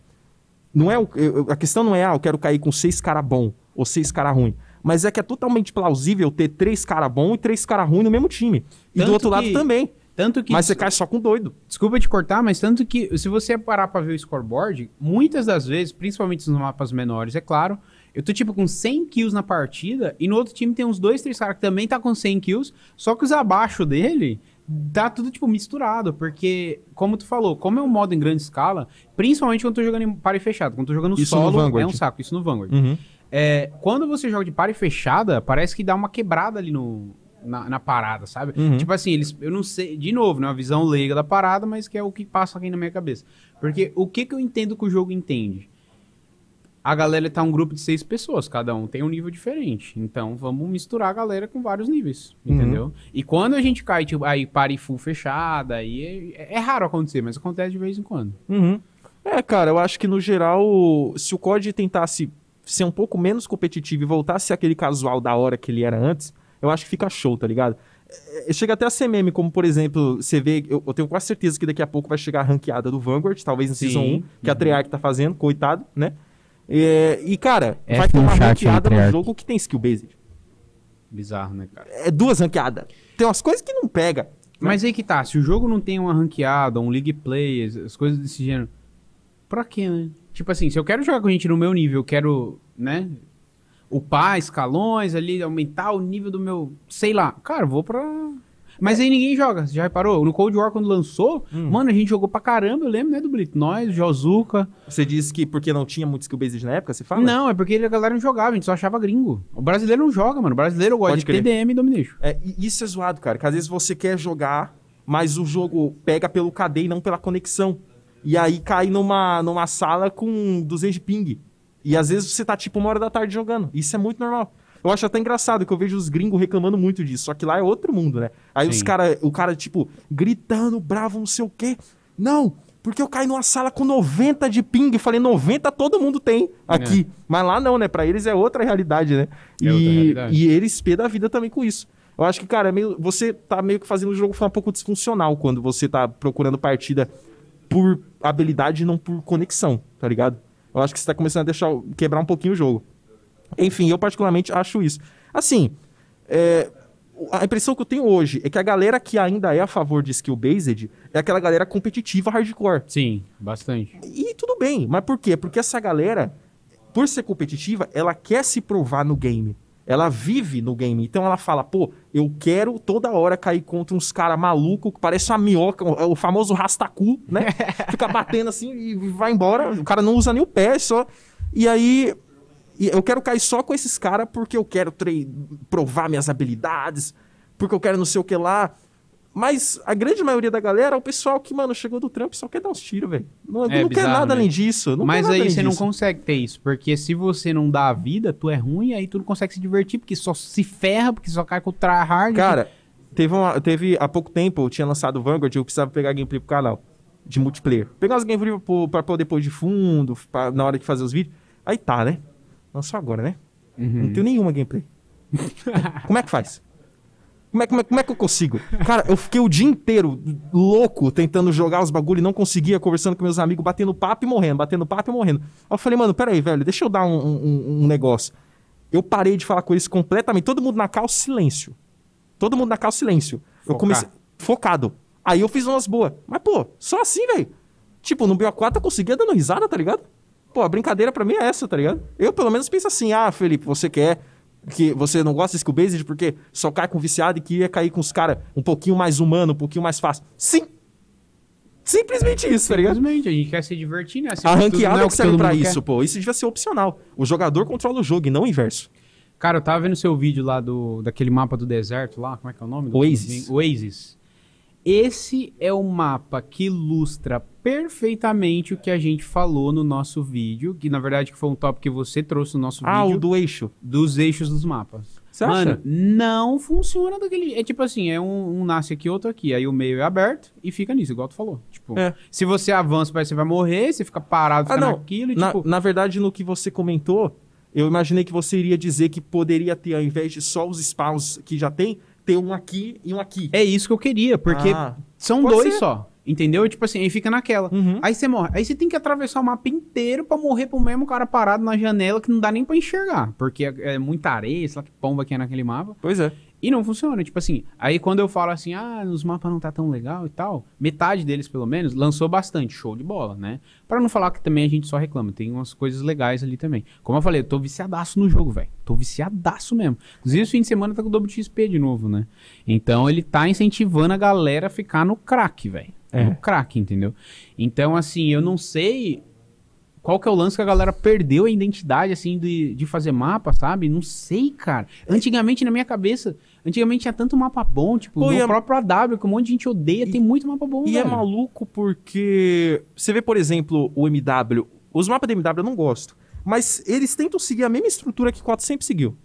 S2: não é... eu- a questão não é, ah, eu quero cair com seis cara bom ou seis cara ruim. Mas é que é totalmente plausível ter três cara bom e três cara ruim no mesmo time. E
S1: Tanto
S2: do outro lado
S1: que-
S2: também.
S1: Tanto que.
S2: Mas você cai só com doido.
S1: Desculpa te cortar, mas tanto que se você parar pra ver o scoreboard, muitas das vezes, principalmente nos mapas menores, é claro, eu tô tipo com 100 kills na partida e no outro time tem uns dois, três caras que também tá com 100 kills, só que os abaixo dele tá tudo tipo misturado, porque como tu falou, como é um modo em grande escala, principalmente quando eu tô jogando em party fechado, quando eu tô jogando
S2: Isso no
S1: solo, é um saco, isso no Vanguard.
S2: Uhum.
S1: É, quando você joga de party fechada, parece que dá uma quebrada ali no, na, na parada, sabe?
S2: Uhum.
S1: Tipo assim, eles, eu não sei, de novo, né? Uma visão leiga da parada, mas que é o que passa aqui na minha cabeça. Porque o que, que eu entendo que o jogo entende? A galera tá um grupo de seis pessoas, cada um tem um nível diferente. Então vamos misturar a galera com vários níveis,
S2: Uhum.
S1: entendeu? E quando a gente cai, tipo, aí party full fechada, aí é, é raro acontecer, mas acontece de vez em quando.
S2: Uhum. É, cara, eu acho que no geral, se o COD tentasse ser um pouco menos competitivo e voltasse a ser aquele casual da hora que ele era antes, eu acho que fica show, tá ligado? É, Chega até a ser meme, como por exemplo, você vê, eu, eu tenho quase certeza que daqui a pouco vai chegar a ranqueada do Vanguard, talvez na
S1: Sim.
S2: Season 1, que a
S1: Uhum.
S2: Treyarch tá fazendo, coitado, né? É, e, cara,
S1: F
S2: vai ter uma ranqueada no jogo que tem skill based.
S1: Bizarro, né, cara?
S2: É duas ranqueadas. Tem umas coisas que não pega.
S1: Mas aí que tá, se o jogo não tem uma ranqueada, um league play, as- as coisas desse gênero, pra quê, né? Tipo assim, se eu quero jogar com gente no meu nível, eu quero, né, upar escalões ali, aumentar o nível do meu, sei lá, cara, vou pra... Mas aí ninguém joga, você já reparou? No Cold War, quando lançou,
S2: Hum.
S1: mano, a gente jogou pra caramba, eu lembro, né, do Blitz, nós, Jozuka.
S2: Você disse que porque não tinha muito skill based na época, você fala?
S1: Não, é porque a galera não jogava, a gente só achava gringo. O brasileiro não joga, mano, o brasileiro gosta
S2: Pode
S1: de
S2: crer.
S1: TDM e Domination.
S2: É, isso é zoado, cara. Que às vezes você quer jogar, mas o jogo pega pelo KD e não pela conexão. E aí cai numa, numa sala com 200 de ping. E às vezes você tá tipo uma hora da tarde jogando. Isso é muito normal. Eu acho até engraçado que eu vejo os gringos reclamando muito disso. Só que lá é outro mundo, né? Aí os
S1: Sim.
S2: cara, o cara, tipo, gritando, bravo, não sei o quê. Não, porque eu caí numa sala com 90 de ping. Eu falei, 90 todo mundo tem aqui. Mas lá não, né? Pra eles é outra realidade, né?
S1: É
S2: e,
S1: realidade.
S2: e eles pê da vida também com isso. Eu acho que, cara, é meio, você tá meio que fazendo o jogo ficar um pouco disfuncional quando você tá procurando partida por habilidade e não por conexão, tá ligado? Eu acho que você tá começando a deixar quebrar um pouquinho o jogo. Enfim, eu particularmente acho isso. Assim, é, a impressão que eu tenho hoje é que a galera que ainda é a favor de skill based é aquela galera competitiva hardcore.
S1: Sim, bastante.
S2: E tudo bem, mas por quê? Porque essa galera, por ser competitiva, ela quer se provar no game. Ela vive no game. Então ela fala, pô, eu quero toda hora cair contra uns cara maluco que parece uma minhoca, o famoso rastacu, né? Fica batendo assim e vai embora. O cara não usa nem o pé, só. E aí. eu quero cair só com esses caras porque eu quero provar minhas habilidades, porque eu quero não sei o que lá. Mas a grande maioria da galera é o pessoal que, mano, chegou do trampo e só quer dar uns tiros, velho. Não,
S1: É
S2: não quer
S1: bizarro,
S2: nada
S1: né?
S2: além disso. Não
S1: Mas
S2: quer
S1: aí você não consegue ter isso, porque se você não dá a vida, tu é ruim, aí tu não consegue se divertir, porque só se ferra, porque só cai com o tryhard.
S2: Cara, teve, uma, teve há pouco tempo, eu tinha lançado o Vanguard, eu precisava pegar gameplay pro canal de multiplayer. Pegar umas gameplay pro- pra pôr de fundo, pra- na hora de fazer os vídeos. Aí tá, né? Lançou agora, né?
S1: Uhum.
S2: Não tenho nenhuma gameplay. como é que faz? Como é, como, é, como é que eu consigo? Cara, eu fiquei o dia inteiro louco tentando jogar os bagulho e não conseguia, conversando com meus amigos, batendo papo e morrendo, batendo papo e morrendo. Aí eu falei, mano, peraí, velho, deixa eu dar um, um- um negócio. Eu parei de falar com eles completamente. Todo mundo na cal, silêncio. Todo mundo na cal, silêncio. Eu
S1: Focar.
S2: comecei. Focado. Aí eu fiz umas boas. Mas, pô, só assim, velho. Tipo, no BO4 eu conseguia dando risada, tá ligado? Pô, a brincadeira pra mim é essa, tá ligado? Eu, pelo menos, penso assim: ah, Felipe, você quer. Que você não gosta de skill based porque só cai com viciado e queria cair com os caras um pouquinho mais humano, um pouquinho mais fácil. Sim! Simplesmente isso, tá ligado?
S1: Simplesmente, a gente quer se divertir, né? Acima
S2: A ranqueada
S1: é o
S2: que serve pra
S1: mundo quer.
S2: isso, pô. Isso devia ser opcional. O jogador controla o jogo e não o inverso.
S1: Cara, eu tava vendo seu vídeo lá do daquele mapa do deserto lá, como é que é o nome?
S2: Oasis.
S1: Oasis. Esse é o mapa que ilustra perfeitamente o que a gente falou no nosso vídeo, que na verdade foi um tópico que você trouxe no nosso
S2: Ah,
S1: vídeo
S2: o do eixo.
S1: dos eixos dos mapas.
S2: Você acha?
S1: Mano, não funciona daquele. É tipo assim, é um, um nasce aqui, outro aqui. Aí o meio é aberto e fica nisso, igual tu falou. Tipo,
S2: É.
S1: se você avança, parece que você vai morrer, você fica parado,
S2: Ah,
S1: fica
S2: não.
S1: naquilo e
S2: Na,
S1: tipo.
S2: na verdade, no que você comentou, eu imaginei que você iria dizer que poderia ter, ao invés de só os spawns que já tem, ter um aqui e um aqui.
S1: É isso que eu queria, porque
S2: Ah.
S1: são dois
S2: ser.
S1: só. Entendeu? Tipo assim, aí fica naquela.
S2: Uhum.
S1: Aí você morre. Aí você tem que atravessar o mapa inteiro pra morrer pro mesmo cara parado na janela que não dá nem pra enxergar. Porque é, é muita areia, sei lá que pomba que é naquele mapa.
S2: Pois é.
S1: E não funciona. Tipo assim, aí quando eu falo assim, ah, os mapas não tá tão legal e tal, metade deles, pelo menos, lançou bastante. Show de bola, né? Pra não falar que também a gente só reclama. Tem umas coisas legais ali também. Como eu falei, eu tô viciadaço no jogo, velho. Tô viciadaço mesmo. Inclusive, esse fim de semana tá com o dobro XP de novo, né? Então ele tá incentivando a galera a ficar no crack, velho.
S2: É.
S1: No crack, entendeu? Então, assim, eu não sei qual que é o lance que a galera perdeu a identidade, assim, de, de fazer mapa, sabe? Não sei, cara. Antigamente, na minha cabeça, antigamente tinha tanto mapa bom, tipo,
S2: Pô, e é-
S1: próprio AW, que um monte de gente odeia, tem muito mapa bom,
S2: E é
S1: velho.
S2: maluco porque você vê, por exemplo, o MW. Os mapas da MW eu não gosto. Mas eles tentam seguir a mesma estrutura que o 4 sempre seguiu.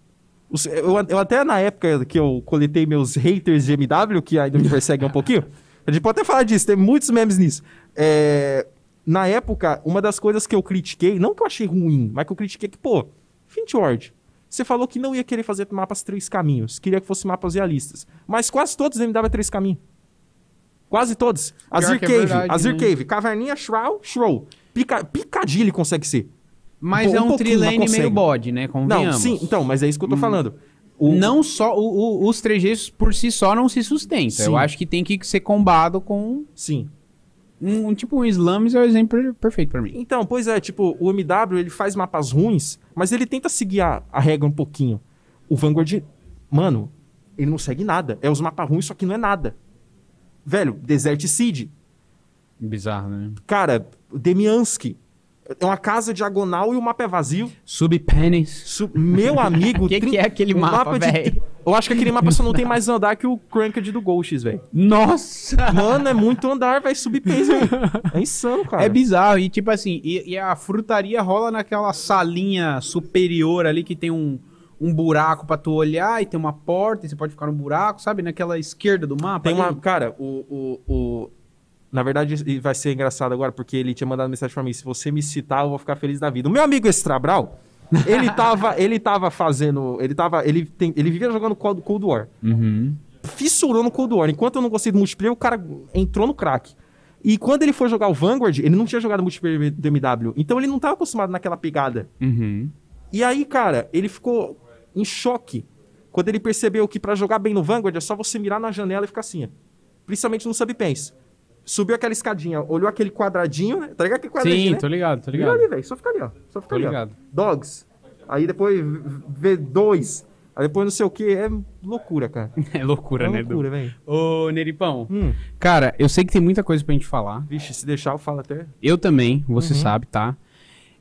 S2: Eu, eu até na época que eu coletei meus haters de MW, que ainda me perseguem um pouquinho, a gente pode até falar disso, tem muitos memes nisso. É, na época, uma das coisas que eu critiquei, não que eu achei ruim, mas que eu critiquei que, pô, Fint Ward, você falou que não ia querer fazer mapas três caminhos, queria que fossem mapas realistas. Mas quase todos MW é três caminhos. Quase todos. Azir
S1: é
S2: Cave,
S1: verdade,
S2: Azir
S1: né?
S2: Cave, Caverninha, Shroud, Shroud. Pica, Picadilly consegue ser.
S1: Mas
S2: um
S1: é um
S2: mas
S1: trilane meio bode, né? Convenhamos.
S2: Não, sim, então, mas é isso que eu tô falando. O-
S1: Não só, o- o- os trejeitos por si só não se sustentam.
S2: Sim.
S1: Eu acho que tem que ser combado com
S2: Sim.
S1: Um, um tipo um Slams é o exemplo perfeito pra mim.
S2: Então, pois é, tipo, o MW ele faz mapas ruins, mas ele tenta seguir a, a regra um pouquinho. O Vanguard, mano, ele não segue nada. É os mapas ruins, só que não é nada. Velho, Desert Seed.
S1: Bizarro, né?
S2: Cara, Demiansky. É uma casa diagonal e o mapa é vazio.
S1: Subpennies.
S2: Su- Meu amigo.
S1: Que que
S2: trin-
S1: é aquele
S2: o
S1: mapa,
S2: de-
S1: véi?
S2: Eu acho que aquele mapa só não tem mais andar que o Cranked do Ghosts, velho.
S1: Nossa!
S2: Mano, é muito andar, vai subir peso, velho. É insano, cara.
S1: É bizarro. E tipo assim, e, e a frutaria rola naquela salinha superior ali que tem um, um buraco pra tu olhar e tem uma porta e você pode ficar no buraco, sabe? Naquela esquerda do mapa.
S2: Tem uma. Cara, o, o, o- Na verdade, vai ser engraçado agora, porque ele tinha mandado mensagem pra mim. Se você me citar, eu vou ficar feliz da vida. O meu amigo Estrabral, ele tava, ele tava fazendo. Ele tava. Ele, tem, ele vivia jogando Cold, Cold War.
S1: Uhum.
S2: Fissurou no Cold War. Enquanto eu não gostei do multiplayer, o cara entrou no crack. E quando ele foi jogar o Vanguard, ele não tinha jogado multiplayer do MW. Então ele não tava acostumado naquela pegada.
S1: Uhum.
S2: E aí, cara, ele ficou em choque quando ele percebeu que pra jogar bem no Vanguard é só você mirar na janela e ficar assim, ó. Principalmente no Subpens. Subiu aquela escadinha, olhou aquele quadradinho, né? Tá ligado aquele quadradinho,
S1: Sim,
S2: né?
S1: tô ligado, tô ligado.
S2: ali, velho. Só fica ali, ó. Só fica
S1: Tô
S2: ali,
S1: ligado.
S2: ó. Dogs. Aí depois v- V2. Aí depois não sei o que. É loucura, cara.
S1: É loucura,
S2: É
S1: né,
S2: loucura, velho.
S1: Du? Ô, Neripão.
S2: Hum.
S1: Cara, eu sei que tem muita coisa pra gente falar.
S2: Vixe, se deixar eu falo até.
S1: Eu também, você
S2: Uhum.
S1: sabe, tá?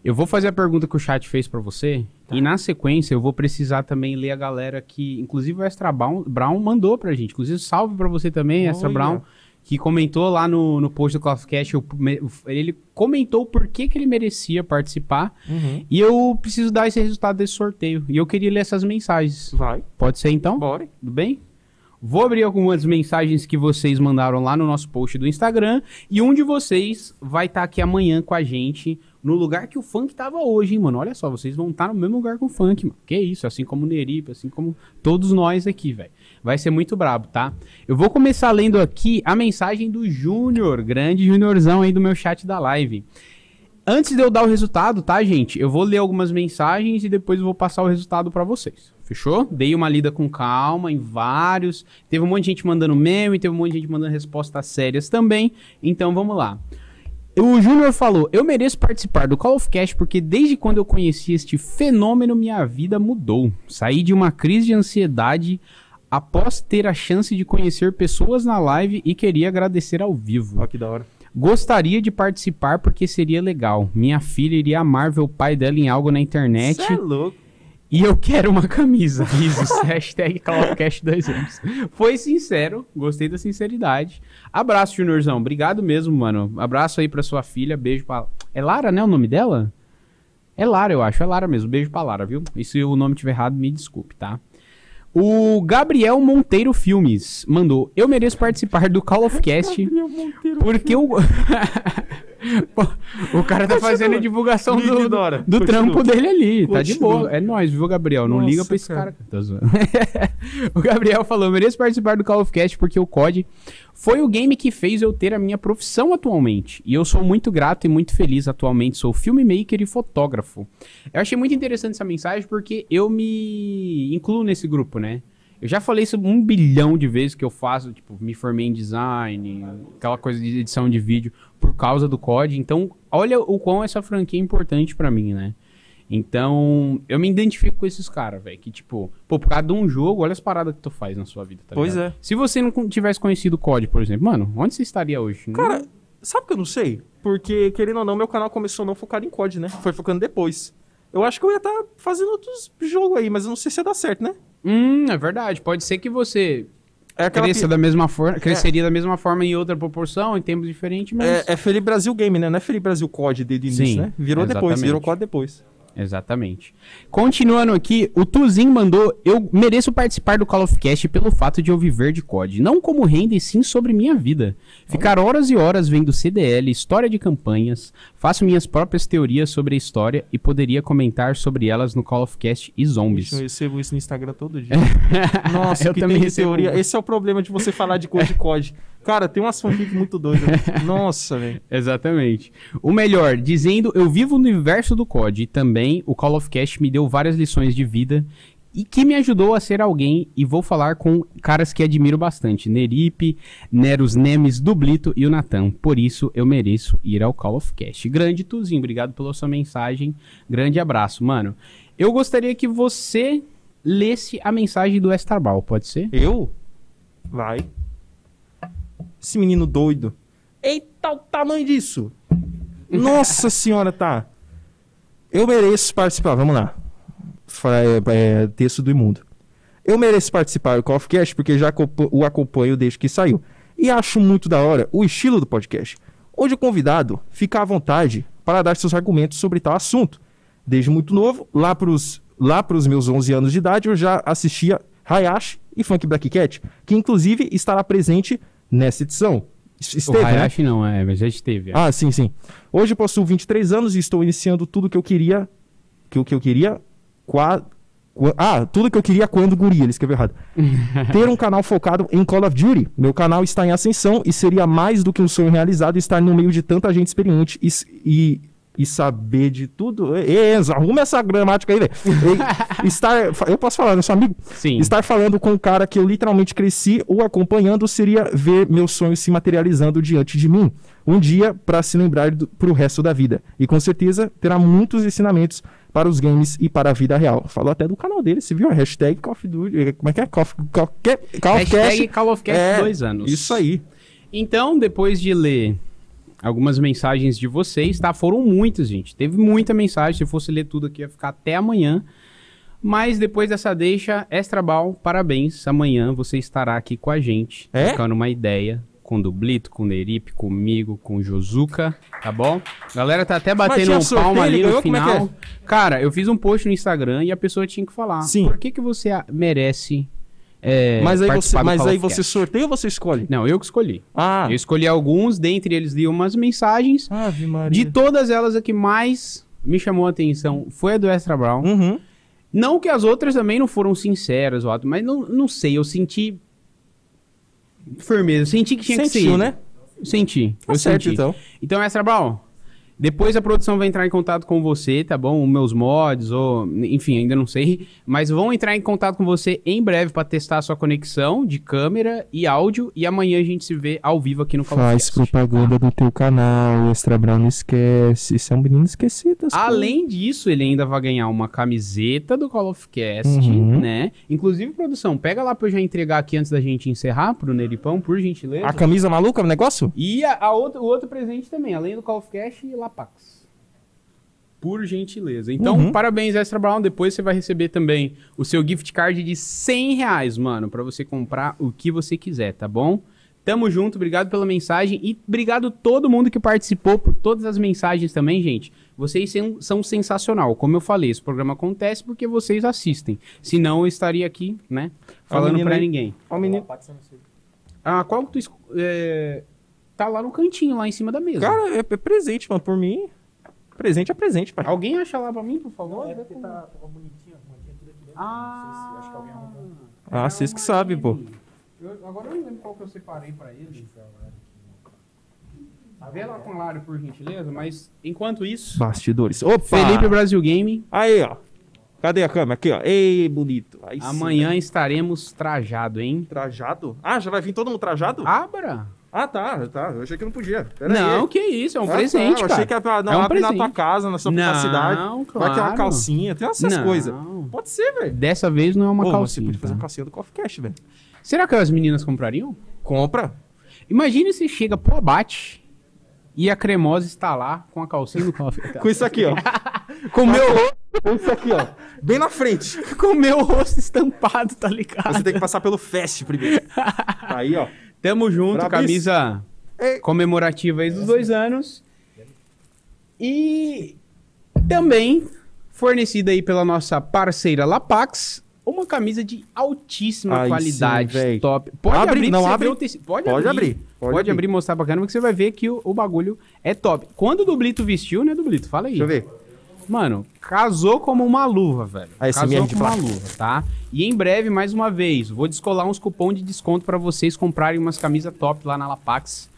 S1: Eu vou fazer a pergunta que o chat fez pra você.
S2: Tá.
S1: E na sequência eu vou precisar também ler a galera que. Inclusive o Extra Brown, Brown mandou pra gente. Inclusive, salve pra você também, Extra
S2: Olha.
S1: Brown. Que comentou lá no, no post do eu- ele comentou por que, que ele merecia participar.
S2: Uhum.
S1: E eu preciso dar esse resultado desse sorteio. E eu queria ler essas mensagens.
S2: Vai,
S1: Pode ser então?
S2: bora.
S1: Tudo bem? Vou abrir algumas mensagens que vocês mandaram lá no nosso post do Instagram. E um de vocês vai estar aqui amanhã com a gente no lugar que o funk tava hoje, hein, mano? Olha só, vocês vão estar no mesmo lugar que o funk, mano. Que isso, assim como o Neripe, assim como todos nós aqui, velho. Vai ser muito brabo, tá? Eu vou começar lendo aqui a mensagem do Júnior, grande Júniorzão aí do meu chat da live. Antes de eu dar o resultado, tá, gente? Eu vou ler algumas mensagens e depois eu vou passar o resultado pra vocês. Fechou? Dei uma lida com calma em vários. Teve um monte de gente mandando meme, teve um monte de gente mandando respostas sérias também. Então vamos lá. O Júnior falou: Eu mereço participar do Call of Cast porque desde quando eu conheci este fenômeno, minha vida mudou. Saí de uma crise de ansiedade após ter a chance de conhecer pessoas na live e queria agradecer ao vivo.
S2: Ó, que da hora.
S1: Gostaria de participar porque seria legal. Minha filha iria amar ver o pai dela em algo na internet
S2: Cê é louco.
S1: e eu quero uma camisa. Risos. Hashtag CalofCast 2 anos. Foi sincero, gostei da sinceridade. Abraço, Juniorzão. Obrigado mesmo, mano. Abraço aí pra sua filha. Beijo pra. É Lara, né? O nome dela? É Lara, eu acho. É Lara mesmo. Beijo pra Lara, viu? E se o nome tiver errado, me desculpe, tá? O Gabriel Monteiro Filmes mandou: Eu mereço participar do Call of Cast.
S2: Gabriel Monteiro.
S1: Porque o. O cara tá
S2: Continua.
S1: fazendo a divulgação
S2: Me
S1: do,
S2: ignora.
S1: do
S2: Continua.
S1: trampo dele ali. Tá de
S2: Continua.
S1: boa. É nóis, viu, Gabriel? Não
S2: Nossa,
S1: liga pra esse
S2: cara.
S1: cara. Zoando. o Gabriel falou: "Eu mereço participar do Call of Cast porque o COD foi o game que fez eu ter a minha profissão atualmente. E eu sou muito grato e muito feliz atualmente. Sou filmmaker e fotógrafo. Eu achei muito interessante essa mensagem porque eu me incluo nesse grupo, né? Eu já falei isso um bilhão de vezes que eu faço, tipo, me formei em design, aquela coisa de edição de vídeo por causa do COD. Então, olha o quão essa franquia é importante pra mim, né? Então, eu me identifico com esses caras, velho. Que, tipo, pô, por causa de um jogo, olha as paradas que tu faz na sua vida, tá
S2: Pois
S1: ligado?
S2: é.
S1: Se você não tivesse conhecido o COD, por exemplo, mano, onde você estaria hoje? Não-
S2: Cara, sabe que eu não sei? Porque, querendo ou não, meu canal começou não focado em COD, né? Foi focando depois. Eu acho que eu ia estar fazendo outros jogos aí, mas eu não sei se ia dar certo, né?
S1: Hum, é verdade. Pode ser que você
S2: É
S1: cresça
S2: pi-
S1: da mesma forma, cresceria da mesma forma em outra proporção, em tempos diferentes, mas...
S2: É, é Felipe Brasil Game, né? Não é Felipe Brasil COD desde o início,
S1: Sim,
S2: né? Virou depois,
S1: exatamente.
S2: virou COD depois.
S1: Exatamente. Continuando aqui, o Tuzin mandou: Eu mereço participar do Call of Cast pelo fato de eu viver de COD, não como renda e sim sobre minha vida. Ficar horas e horas vendo CDL, história de campanhas, faço minhas próprias teorias sobre a história e poderia comentar sobre elas no Call of Cast e Zombies.
S2: Eu recebo isso no Instagram todo dia. Nossa,
S1: Eu também recebo
S2: teoria. Esse é o problema de você falar de coisa de COD. Cara, tem umas fanfic muito doidas. Nossa, velho.
S1: Exatamente. O melhor, dizendo eu vivo no universo do COD e também o Call of Cast me deu várias lições de vida e que me ajudou a ser alguém e vou falar com caras que admiro bastante, Neripe, Neros Nemes, Dublito e o Natan. Por isso eu mereço ir ao Call of Cast. Grande Tuzinho, obrigado pela sua mensagem. Grande abraço, mano. Eu gostaria que você lesse a mensagem do Estarbal, pode ser?
S2: Eu? Vai. Esse menino doido. Eita, o tamanho disso. Nossa senhora, tá. Eu mereço participar. Vamos lá. É, é, texto do imundo. Eu mereço participar do of Cast porque já o acompanho desde que saiu. E acho muito da hora o estilo do podcast, onde o convidado fica à vontade para dar seus argumentos sobre tal assunto. Desde muito novo, lá pros, lá pros meus 11 anos de idade, eu já assistia Hayashi e Funk Black Cat, que inclusive estará presente nessa edição. Es-
S1: o
S2: Esteve, né?
S1: Hayashi não, é, mas já esteve. é.
S2: Ah, sim, sim. Hoje possuo 23 anos e estou iniciando tudo que eu queria. Que o que eu queria. Qua, ah, tudo que eu queria quando guri, ele escreveu errado. Ter um canal focado em Call of Duty. Meu canal está em ascensão e seria mais do que um sonho realizado estar no meio de tanta gente experiente e, e, e saber de tudo. Enzo, arruma essa gramática aí, velho. Estar. Eu posso falar, né, seu amigo?
S1: Sim.
S2: Estar falando com um cara que eu literalmente cresci ou acompanhando seria ver meus sonhos se materializando diante de mim. Um dia para se lembrar do, pro resto da vida. E com certeza terá muitos ensinamentos para os games e para a vida real. Falou até do canal dele, você viu? A hashtag Call of Duty. Como é que é? Call of, Call, que- Call of
S1: Hashtag
S2: Cast.
S1: Call of Cast
S2: É,
S1: dois anos.
S2: Isso aí.
S1: Então, depois de ler algumas mensagens de vocês, tá? Foram muitas, gente. Teve muita mensagem. Se fosse ler tudo aqui, ia ficar até amanhã. Mas depois dessa deixa, Estrabal, parabéns. Amanhã você estará aqui com a gente,
S2: É?
S1: trocando uma ideia com o Dublito, com o Nerip, comigo, com o Josuka, tá bom? Galera tá até batendo um palma ali no
S2: ganhou? Como é
S1: final. Cara, eu fiz um post no Instagram e a pessoa tinha que falar.
S2: Sim.
S1: Por que, que você a- merece é,
S2: mas aí, você, mas aí você sorteia ou você escolhe?
S1: Não, eu que escolhi.
S2: Ah,
S1: Eu escolhi alguns, dentre eles li umas mensagens.
S2: Ave Maria.
S1: De todas elas, a que mais me chamou a atenção foi a do Extra Brown.
S2: Uhum.
S1: Não que as outras também não foram sinceras, Otto, mas não, não sei, eu senti firmeza, senti que tinha que ser.
S2: Sentiu, né?
S1: Senti.
S2: Tá
S1: eu
S2: certo,
S1: senti.
S2: então.
S1: Então, Extra Brown, depois a produção vai entrar em contato com você, tá bom? Os meus mods, ou enfim, ainda não sei. Mas vão entrar em contato com você em breve pra testar a sua conexão de câmera e áudio. E amanhã a gente se vê ao vivo aqui no Call of
S2: Faz propaganda do teu canal, Extra Brown não esquece. Você é um menino esquecido.
S1: Além disso, ele ainda vai ganhar uma camiseta do Call of Cast,
S2: Uhum.
S1: né? Inclusive, produção, pega lá pra eu já entregar aqui antes da gente encerrar pro Neripão, por gentileza.
S2: A camisa maluca, o negócio?
S1: E a, a outra- o outro presente também, além do Call of Cast e Lapax. Por gentileza. Então,
S2: Uhum.
S1: parabéns, Extra Brown. Depois você vai receber também o seu gift card de 100 reais, mano, pra você comprar o que você quiser, tá bom? Tamo junto, obrigado pela mensagem e obrigado todo mundo que participou por todas as mensagens também, gente. Vocês são, sensacional. Como eu falei, esse programa acontece porque vocês assistem. Senão eu estaria aqui, né, falando
S2: aí.
S1: ninguém.
S2: Ó, o menino.
S1: Ah, qual que tu... É... Tá lá no cantinho, lá em cima da mesa.
S2: Cara, é, é presente, mano. Por mim, presente é presente, pai.
S1: Alguém acha lá pra mim, por favor?
S3: É porque tá, tava bonitinho, tudo aqui dentro.
S1: Ah,
S3: Não sei se, acho que alguém arrumou.
S2: Ah, vocês que sabem, pô.
S1: Eu- agora eu não lembro qual que eu separei pra ele. Vê lá com o Lário, por gentileza, mas enquanto isso,
S2: Bastidores. Opa!
S1: Felipe Brasil Game,
S2: Aí, ó. Cadê a câmera? Aqui, ó. Ei, bonito. Aí sim,
S1: amanhã
S2: né?
S1: estaremos trajado, hein?
S2: Trajado? Ah, já vai vir todo mundo trajado? Ah, tá, tá. Eu achei que não podia. Pera
S1: não,
S2: aí.
S1: que isso, é um
S2: Ah,
S1: presente,
S2: tá. Eu
S1: cara.
S2: achei que era pra, não,
S1: É um
S2: abre na tua
S1: presente.
S2: casa, na sua
S1: Não,
S2: cidade. Vai ter uma
S1: claro.
S2: calcinha, tem essas
S1: Não.
S2: coisas. Pode ser, velho.
S1: Dessa vez não é uma
S2: Ô,
S1: calcinha.
S2: Você podia fazer
S1: tá?
S2: uma calcinha do Coffee Cash, velho.
S1: Será que as meninas comprariam?
S2: Compra.
S1: Imagine se chega pro abate e a cremosa está lá com a calcinha do coffee.
S2: Com isso aqui, ó.
S1: com o meu rosto,
S2: Com isso aqui, ó. Bem na frente.
S1: com o meu rosto estampado, tá ligado?
S2: Você tem que passar pelo Fest primeiro. Aí, ó.
S1: Tamo junto,
S2: Brabíssimo.
S1: camisa
S2: Ei.
S1: comemorativa aí dos dois anos. E também fornecida aí pela nossa parceira Lapax, uma camisa de altíssima
S2: Aí
S1: qualidade,
S2: sim,
S1: top. Pode
S2: Abre,
S1: abrir,
S2: não abre.
S1: Pode,
S2: Pode
S1: abrir.
S2: abrir,
S1: Pode,
S2: pode
S1: abrir e mostrar pra câmera que você vai ver que o, o bagulho é top. Quando o Dublito vestiu, né, Dublito? Fala aí.
S2: Deixa eu ver.
S1: Mano, casou como uma luva, velho.
S2: Ah, esse
S1: casou como uma luva, tá? E em breve, mais uma vez, vou descolar uns cupom de desconto pra vocês comprarem umas camisas top lá na Lapax.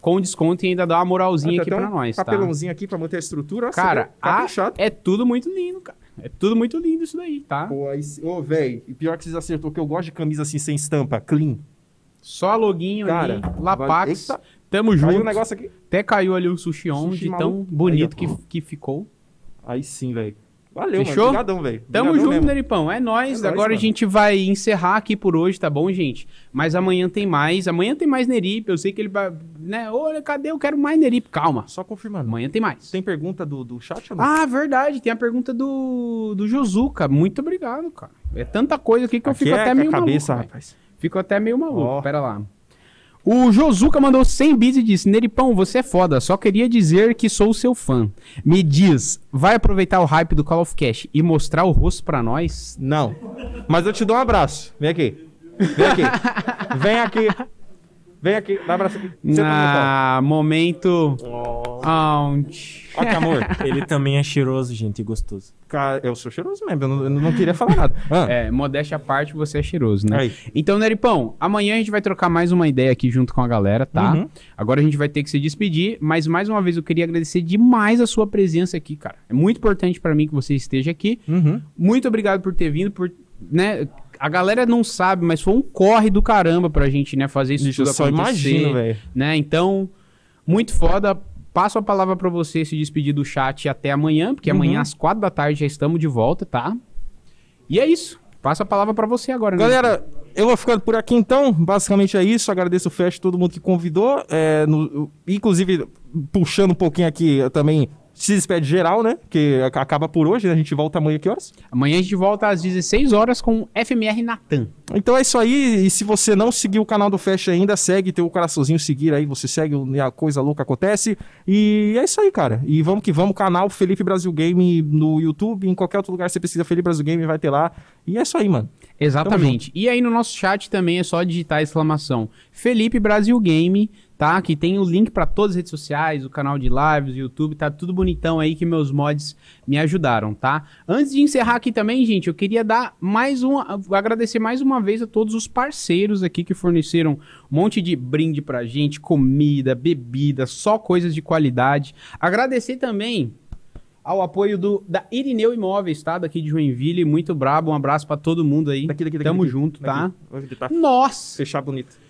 S1: Com desconto e ainda dar uma moralzinha
S2: Ah,
S1: aqui pra
S2: um
S1: nós, tá?
S2: Papelãozinho aqui pra manter a estrutura. ó,
S1: Cara?
S2: Tá
S1: a-
S2: fechado.
S1: é tudo muito lindo, cara. É tudo muito lindo isso daí, tá?
S2: Pô, aí, ô, velho, e pior que vocês acertou, que eu gosto de camisa assim, sem estampa, clean.
S1: Só loguinho
S2: Cara,
S1: ali, Lapax.
S2: Eita,
S1: Tamo
S2: caiu
S1: junto.
S2: o negócio aqui.
S1: Até caiu ali o sushi on
S2: Sushi
S1: de tão
S2: maluco.
S1: bonito
S2: Aí,
S1: que, que ficou.
S2: Aí sim, velho. Valeu,
S1: Fechou?
S2: mano. Obrigadão, velho.
S1: Tamo junto,
S2: mesmo.
S1: Neripão. É nóis.
S2: É nóis,
S1: Agora a gente vai encerrar aqui por hoje, tá bom, gente? Mas amanhã tem mais. Amanhã tem mais Nerip. Eu sei que ele vai. Né? Olha, cadê? Eu quero mais Nerip. Calma.
S2: Só confirmando.
S1: Amanhã tem mais.
S2: Tem pergunta do, do chat ou não?
S1: Ah, verdade. Tem a pergunta do, do Josuka. Muito obrigado, cara. É tanta coisa aqui que eu
S2: Aqui
S1: fico
S2: é
S1: até meio
S2: cabeça,
S1: maluco.
S2: rapaz.
S1: Fico até meio maluco.
S2: Ó.
S1: Pera lá. O Josuka mandou 100 bits e disse: Neripão, você é foda. Só queria dizer que sou seu fã. Me diz, vai aproveitar o hype do Call of Cash e mostrar o rosto pra nós?
S2: Não. Mas eu te dou um abraço. Vem aqui. Vem aqui. Vem aqui. Vem aqui. Dá um abraço aqui. Senta
S1: Ah, momento.
S2: colo.
S1: Onde?
S2: Ó que amor.
S3: Ele também é cheiroso, gente, e gostoso.
S2: Cara, eu sou cheiroso mesmo. Eu não, eu não queria falar nada. Ah,
S1: É, modéstia à parte, você é cheiroso, né?
S2: Aí.
S1: Então, Neripão, amanhã a gente vai trocar mais uma ideia aqui junto com a galera, tá?
S2: Uhum.
S1: Agora a gente vai ter que se despedir, mas mais uma vez eu queria agradecer demais a sua presença aqui, cara. É muito importante pra mim que você esteja aqui.
S2: Uhum.
S1: Muito obrigado por ter vindo, por, né? A galera não sabe, mas foi um corre do caramba pra gente, né, fazer isso
S2: Bicho, eu
S1: tudo
S2: só
S1: acontecer,
S2: imagino, velho.
S1: né? Então, muito foda. Passo a palavra pra você se despedir do chat até amanhã, porque
S2: Uhum.
S1: amanhã às quatro da tarde já estamos de volta, tá? E é isso. Passo a palavra pra você agora, né?
S2: Galera, eu vou ficando por aqui então. Basicamente é isso. Agradeço o Fest, todo mundo que convidou. É, no- inclusive, puxando um pouquinho aqui eu também. Se despede geral, né? Que ac- acaba por hoje, né? A gente volta amanhã que horas?
S1: Amanhã a gente volta às 16 horas com FMR Natan.
S2: Então é isso aí. E se você não seguir o canal do Fast ainda, segue, tem o coraçãozinho seguir aí, você segue e a coisa louca acontece. E é isso aí, cara. E vamos que vamos, canal Felipe Brasil Game no YouTube, em qualquer outro lugar você precisa Felipe Brasil Game, vai ter lá. E é isso aí, mano.
S1: Exatamente. E aí no nosso chat também é só digitar a exclamação Felipe Brasil Game, tá? Que tem o link pra todas as redes sociais, o canal de lives, o YouTube, tá tudo bonitão aí que meus mods me ajudaram, tá? Antes de encerrar aqui também, gente, eu queria dar mais um agradecer mais uma vez a todos os parceiros aqui que forneceram um monte de brinde pra gente, comida, bebida, só coisas de qualidade. Agradecer também ao apoio do, da Irineu Imóveis, tá? Daqui de Joinville, muito brabo. Um abraço pra todo mundo aí.
S2: Daqui, daqui, daqui.
S1: Tamo
S2: daqui.
S1: junto, tá?
S2: Daqui. Tentar
S1: Nossa!
S2: fechar bonito.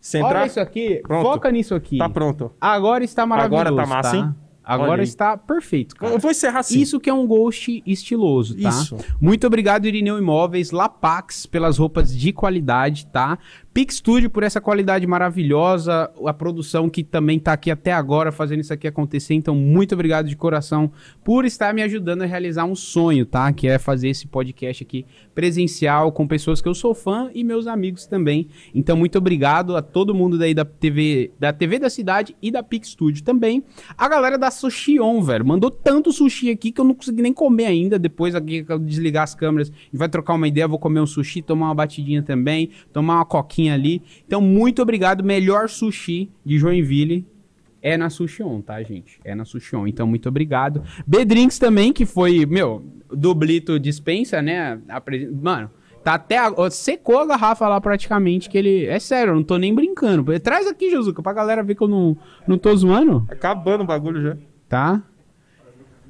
S2: Você
S1: Olha isso aqui.
S2: Pronto.
S1: Foca nisso aqui.
S2: tá pronto.
S1: Agora está maravilhoso,
S2: Agora tá massa, hein?
S1: Agora está perfeito, cara.
S2: Eu vou encerrar assim.
S1: Isso que é um ghost estiloso, tá?
S2: Isso.
S1: Muito obrigado, Irineu Imóveis, Lapax, pelas roupas de qualidade, tá? Pix Studio por essa qualidade maravilhosa, a produção que também tá aqui até agora fazendo isso aqui acontecer. Então, muito obrigado de coração por estar me ajudando a realizar um sonho, tá? Que é fazer esse podcast aqui presencial com pessoas que eu sou fã e meus amigos também. Então, muito obrigado a todo mundo daí da TV, da TV da cidade e da Pix Studio também. A galera da Sushi On, velho, mandou tanto sushi aqui que eu não consegui nem comer ainda. Depois aqui que eu desligar as câmeras e vai trocar uma ideia, vou comer um sushi, tomar uma batidinha também, tomar uma coquinha ali. Então, muito obrigado. Melhor sushi de Joinville é na Sushi On, tá, gente? É na Sushi On. Então, muito obrigado. B-Drinks também, que foi, meu, dublito dispensa, né? Mano, tá até. a- Secou a garrafa lá praticamente, que ele. É sério, eu não tô nem brincando. Traz aqui, Josuka, pra galera ver que eu não, não tô zoando,
S2: Acabando o bagulho já.
S1: tá?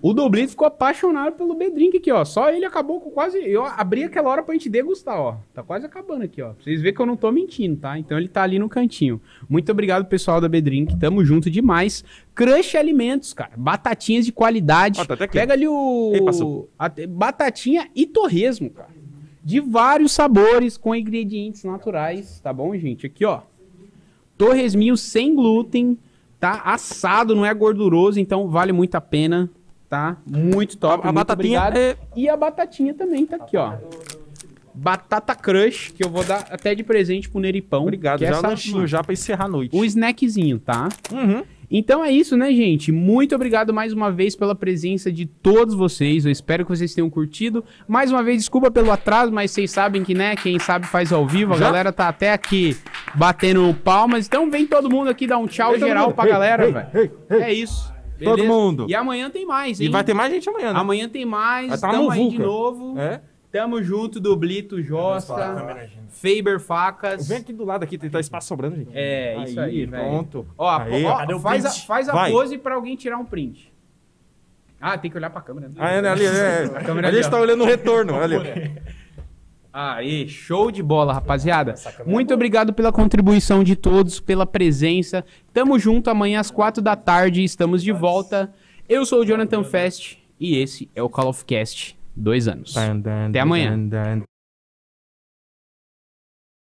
S1: O Doblito ficou apaixonado pelo B-Drink aqui, ó. Só ele acabou com quase. Eu abri aquela hora pra gente degustar, ó. Tá quase acabando aqui, ó. Pra vocês verem que eu não tô mentindo, tá? Então ele tá ali no cantinho. Muito obrigado, pessoal da B-Drink. Tamo junto demais. Crush Alimentos, cara. Batatinhas de qualidade.
S2: Ó, tá.
S1: Pega ali o.
S2: Ei,
S1: Batatinha e torresmo, cara. De vários sabores com ingredientes naturais, tá bom, gente? Aqui, ó. Torresminho sem glúten, tá? Assado, não é gorduroso, então vale muito a pena, tá? Muito top.
S2: A- a
S1: muito
S2: batatinha
S1: obrigado.
S2: é-
S1: E a batatinha também tá aqui, ó. Batata Crush, que eu vou dar até de presente pro Neripão.
S2: Obrigado.
S1: é
S2: Já
S1: essa-
S2: lanchinho já pra encerrar a noite.
S1: O snackzinho, tá?
S2: Uhum.
S1: Então é isso, né, gente? Muito obrigado mais uma vez pela presença de todos vocês. Eu espero que vocês tenham curtido. Mais uma vez, desculpa pelo atraso, mas vocês sabem que, né, quem sabe faz ao vivo. A
S2: Já?
S1: galera tá até aqui batendo palmas. Então vem todo mundo aqui dar um tchau
S2: Vem
S1: geral pra
S2: Ei,
S1: galera, velho. É isso.
S2: Todo mundo.
S1: E amanhã tem mais, hein?
S2: E vai ter mais gente amanhã, né?
S1: Amanhã tem mais.
S2: Vai tá
S1: Tamo aí de novo.
S2: É?
S1: Tamo junto, Dublito, Josta, Faber Facas.
S2: Vem aqui do lado aqui, tem tá espaço sobrando, gente.
S1: É, isso aí, velho.
S2: Pronto.
S1: Ó,
S2: Aí,
S1: ó,
S3: cadê o
S1: faz, a, faz a
S2: Vai.
S1: pose pra alguém tirar um print. Ah, tem que olhar pra câmera. né?
S2: Ah, é, né, ali, é.
S1: câmera
S2: a gente
S1: ali,
S2: tá
S1: ó.
S2: olhando o retorno, olha.
S1: Aí, show de bola, rapaziada. Muito obrigado pela contribuição de todos, pela presença. Tamo junto amanhã às quatro da tarde, estamos de volta. Eu sou o Jonathan Fest e esse é o Call of Cast dois anos. Até amanhã.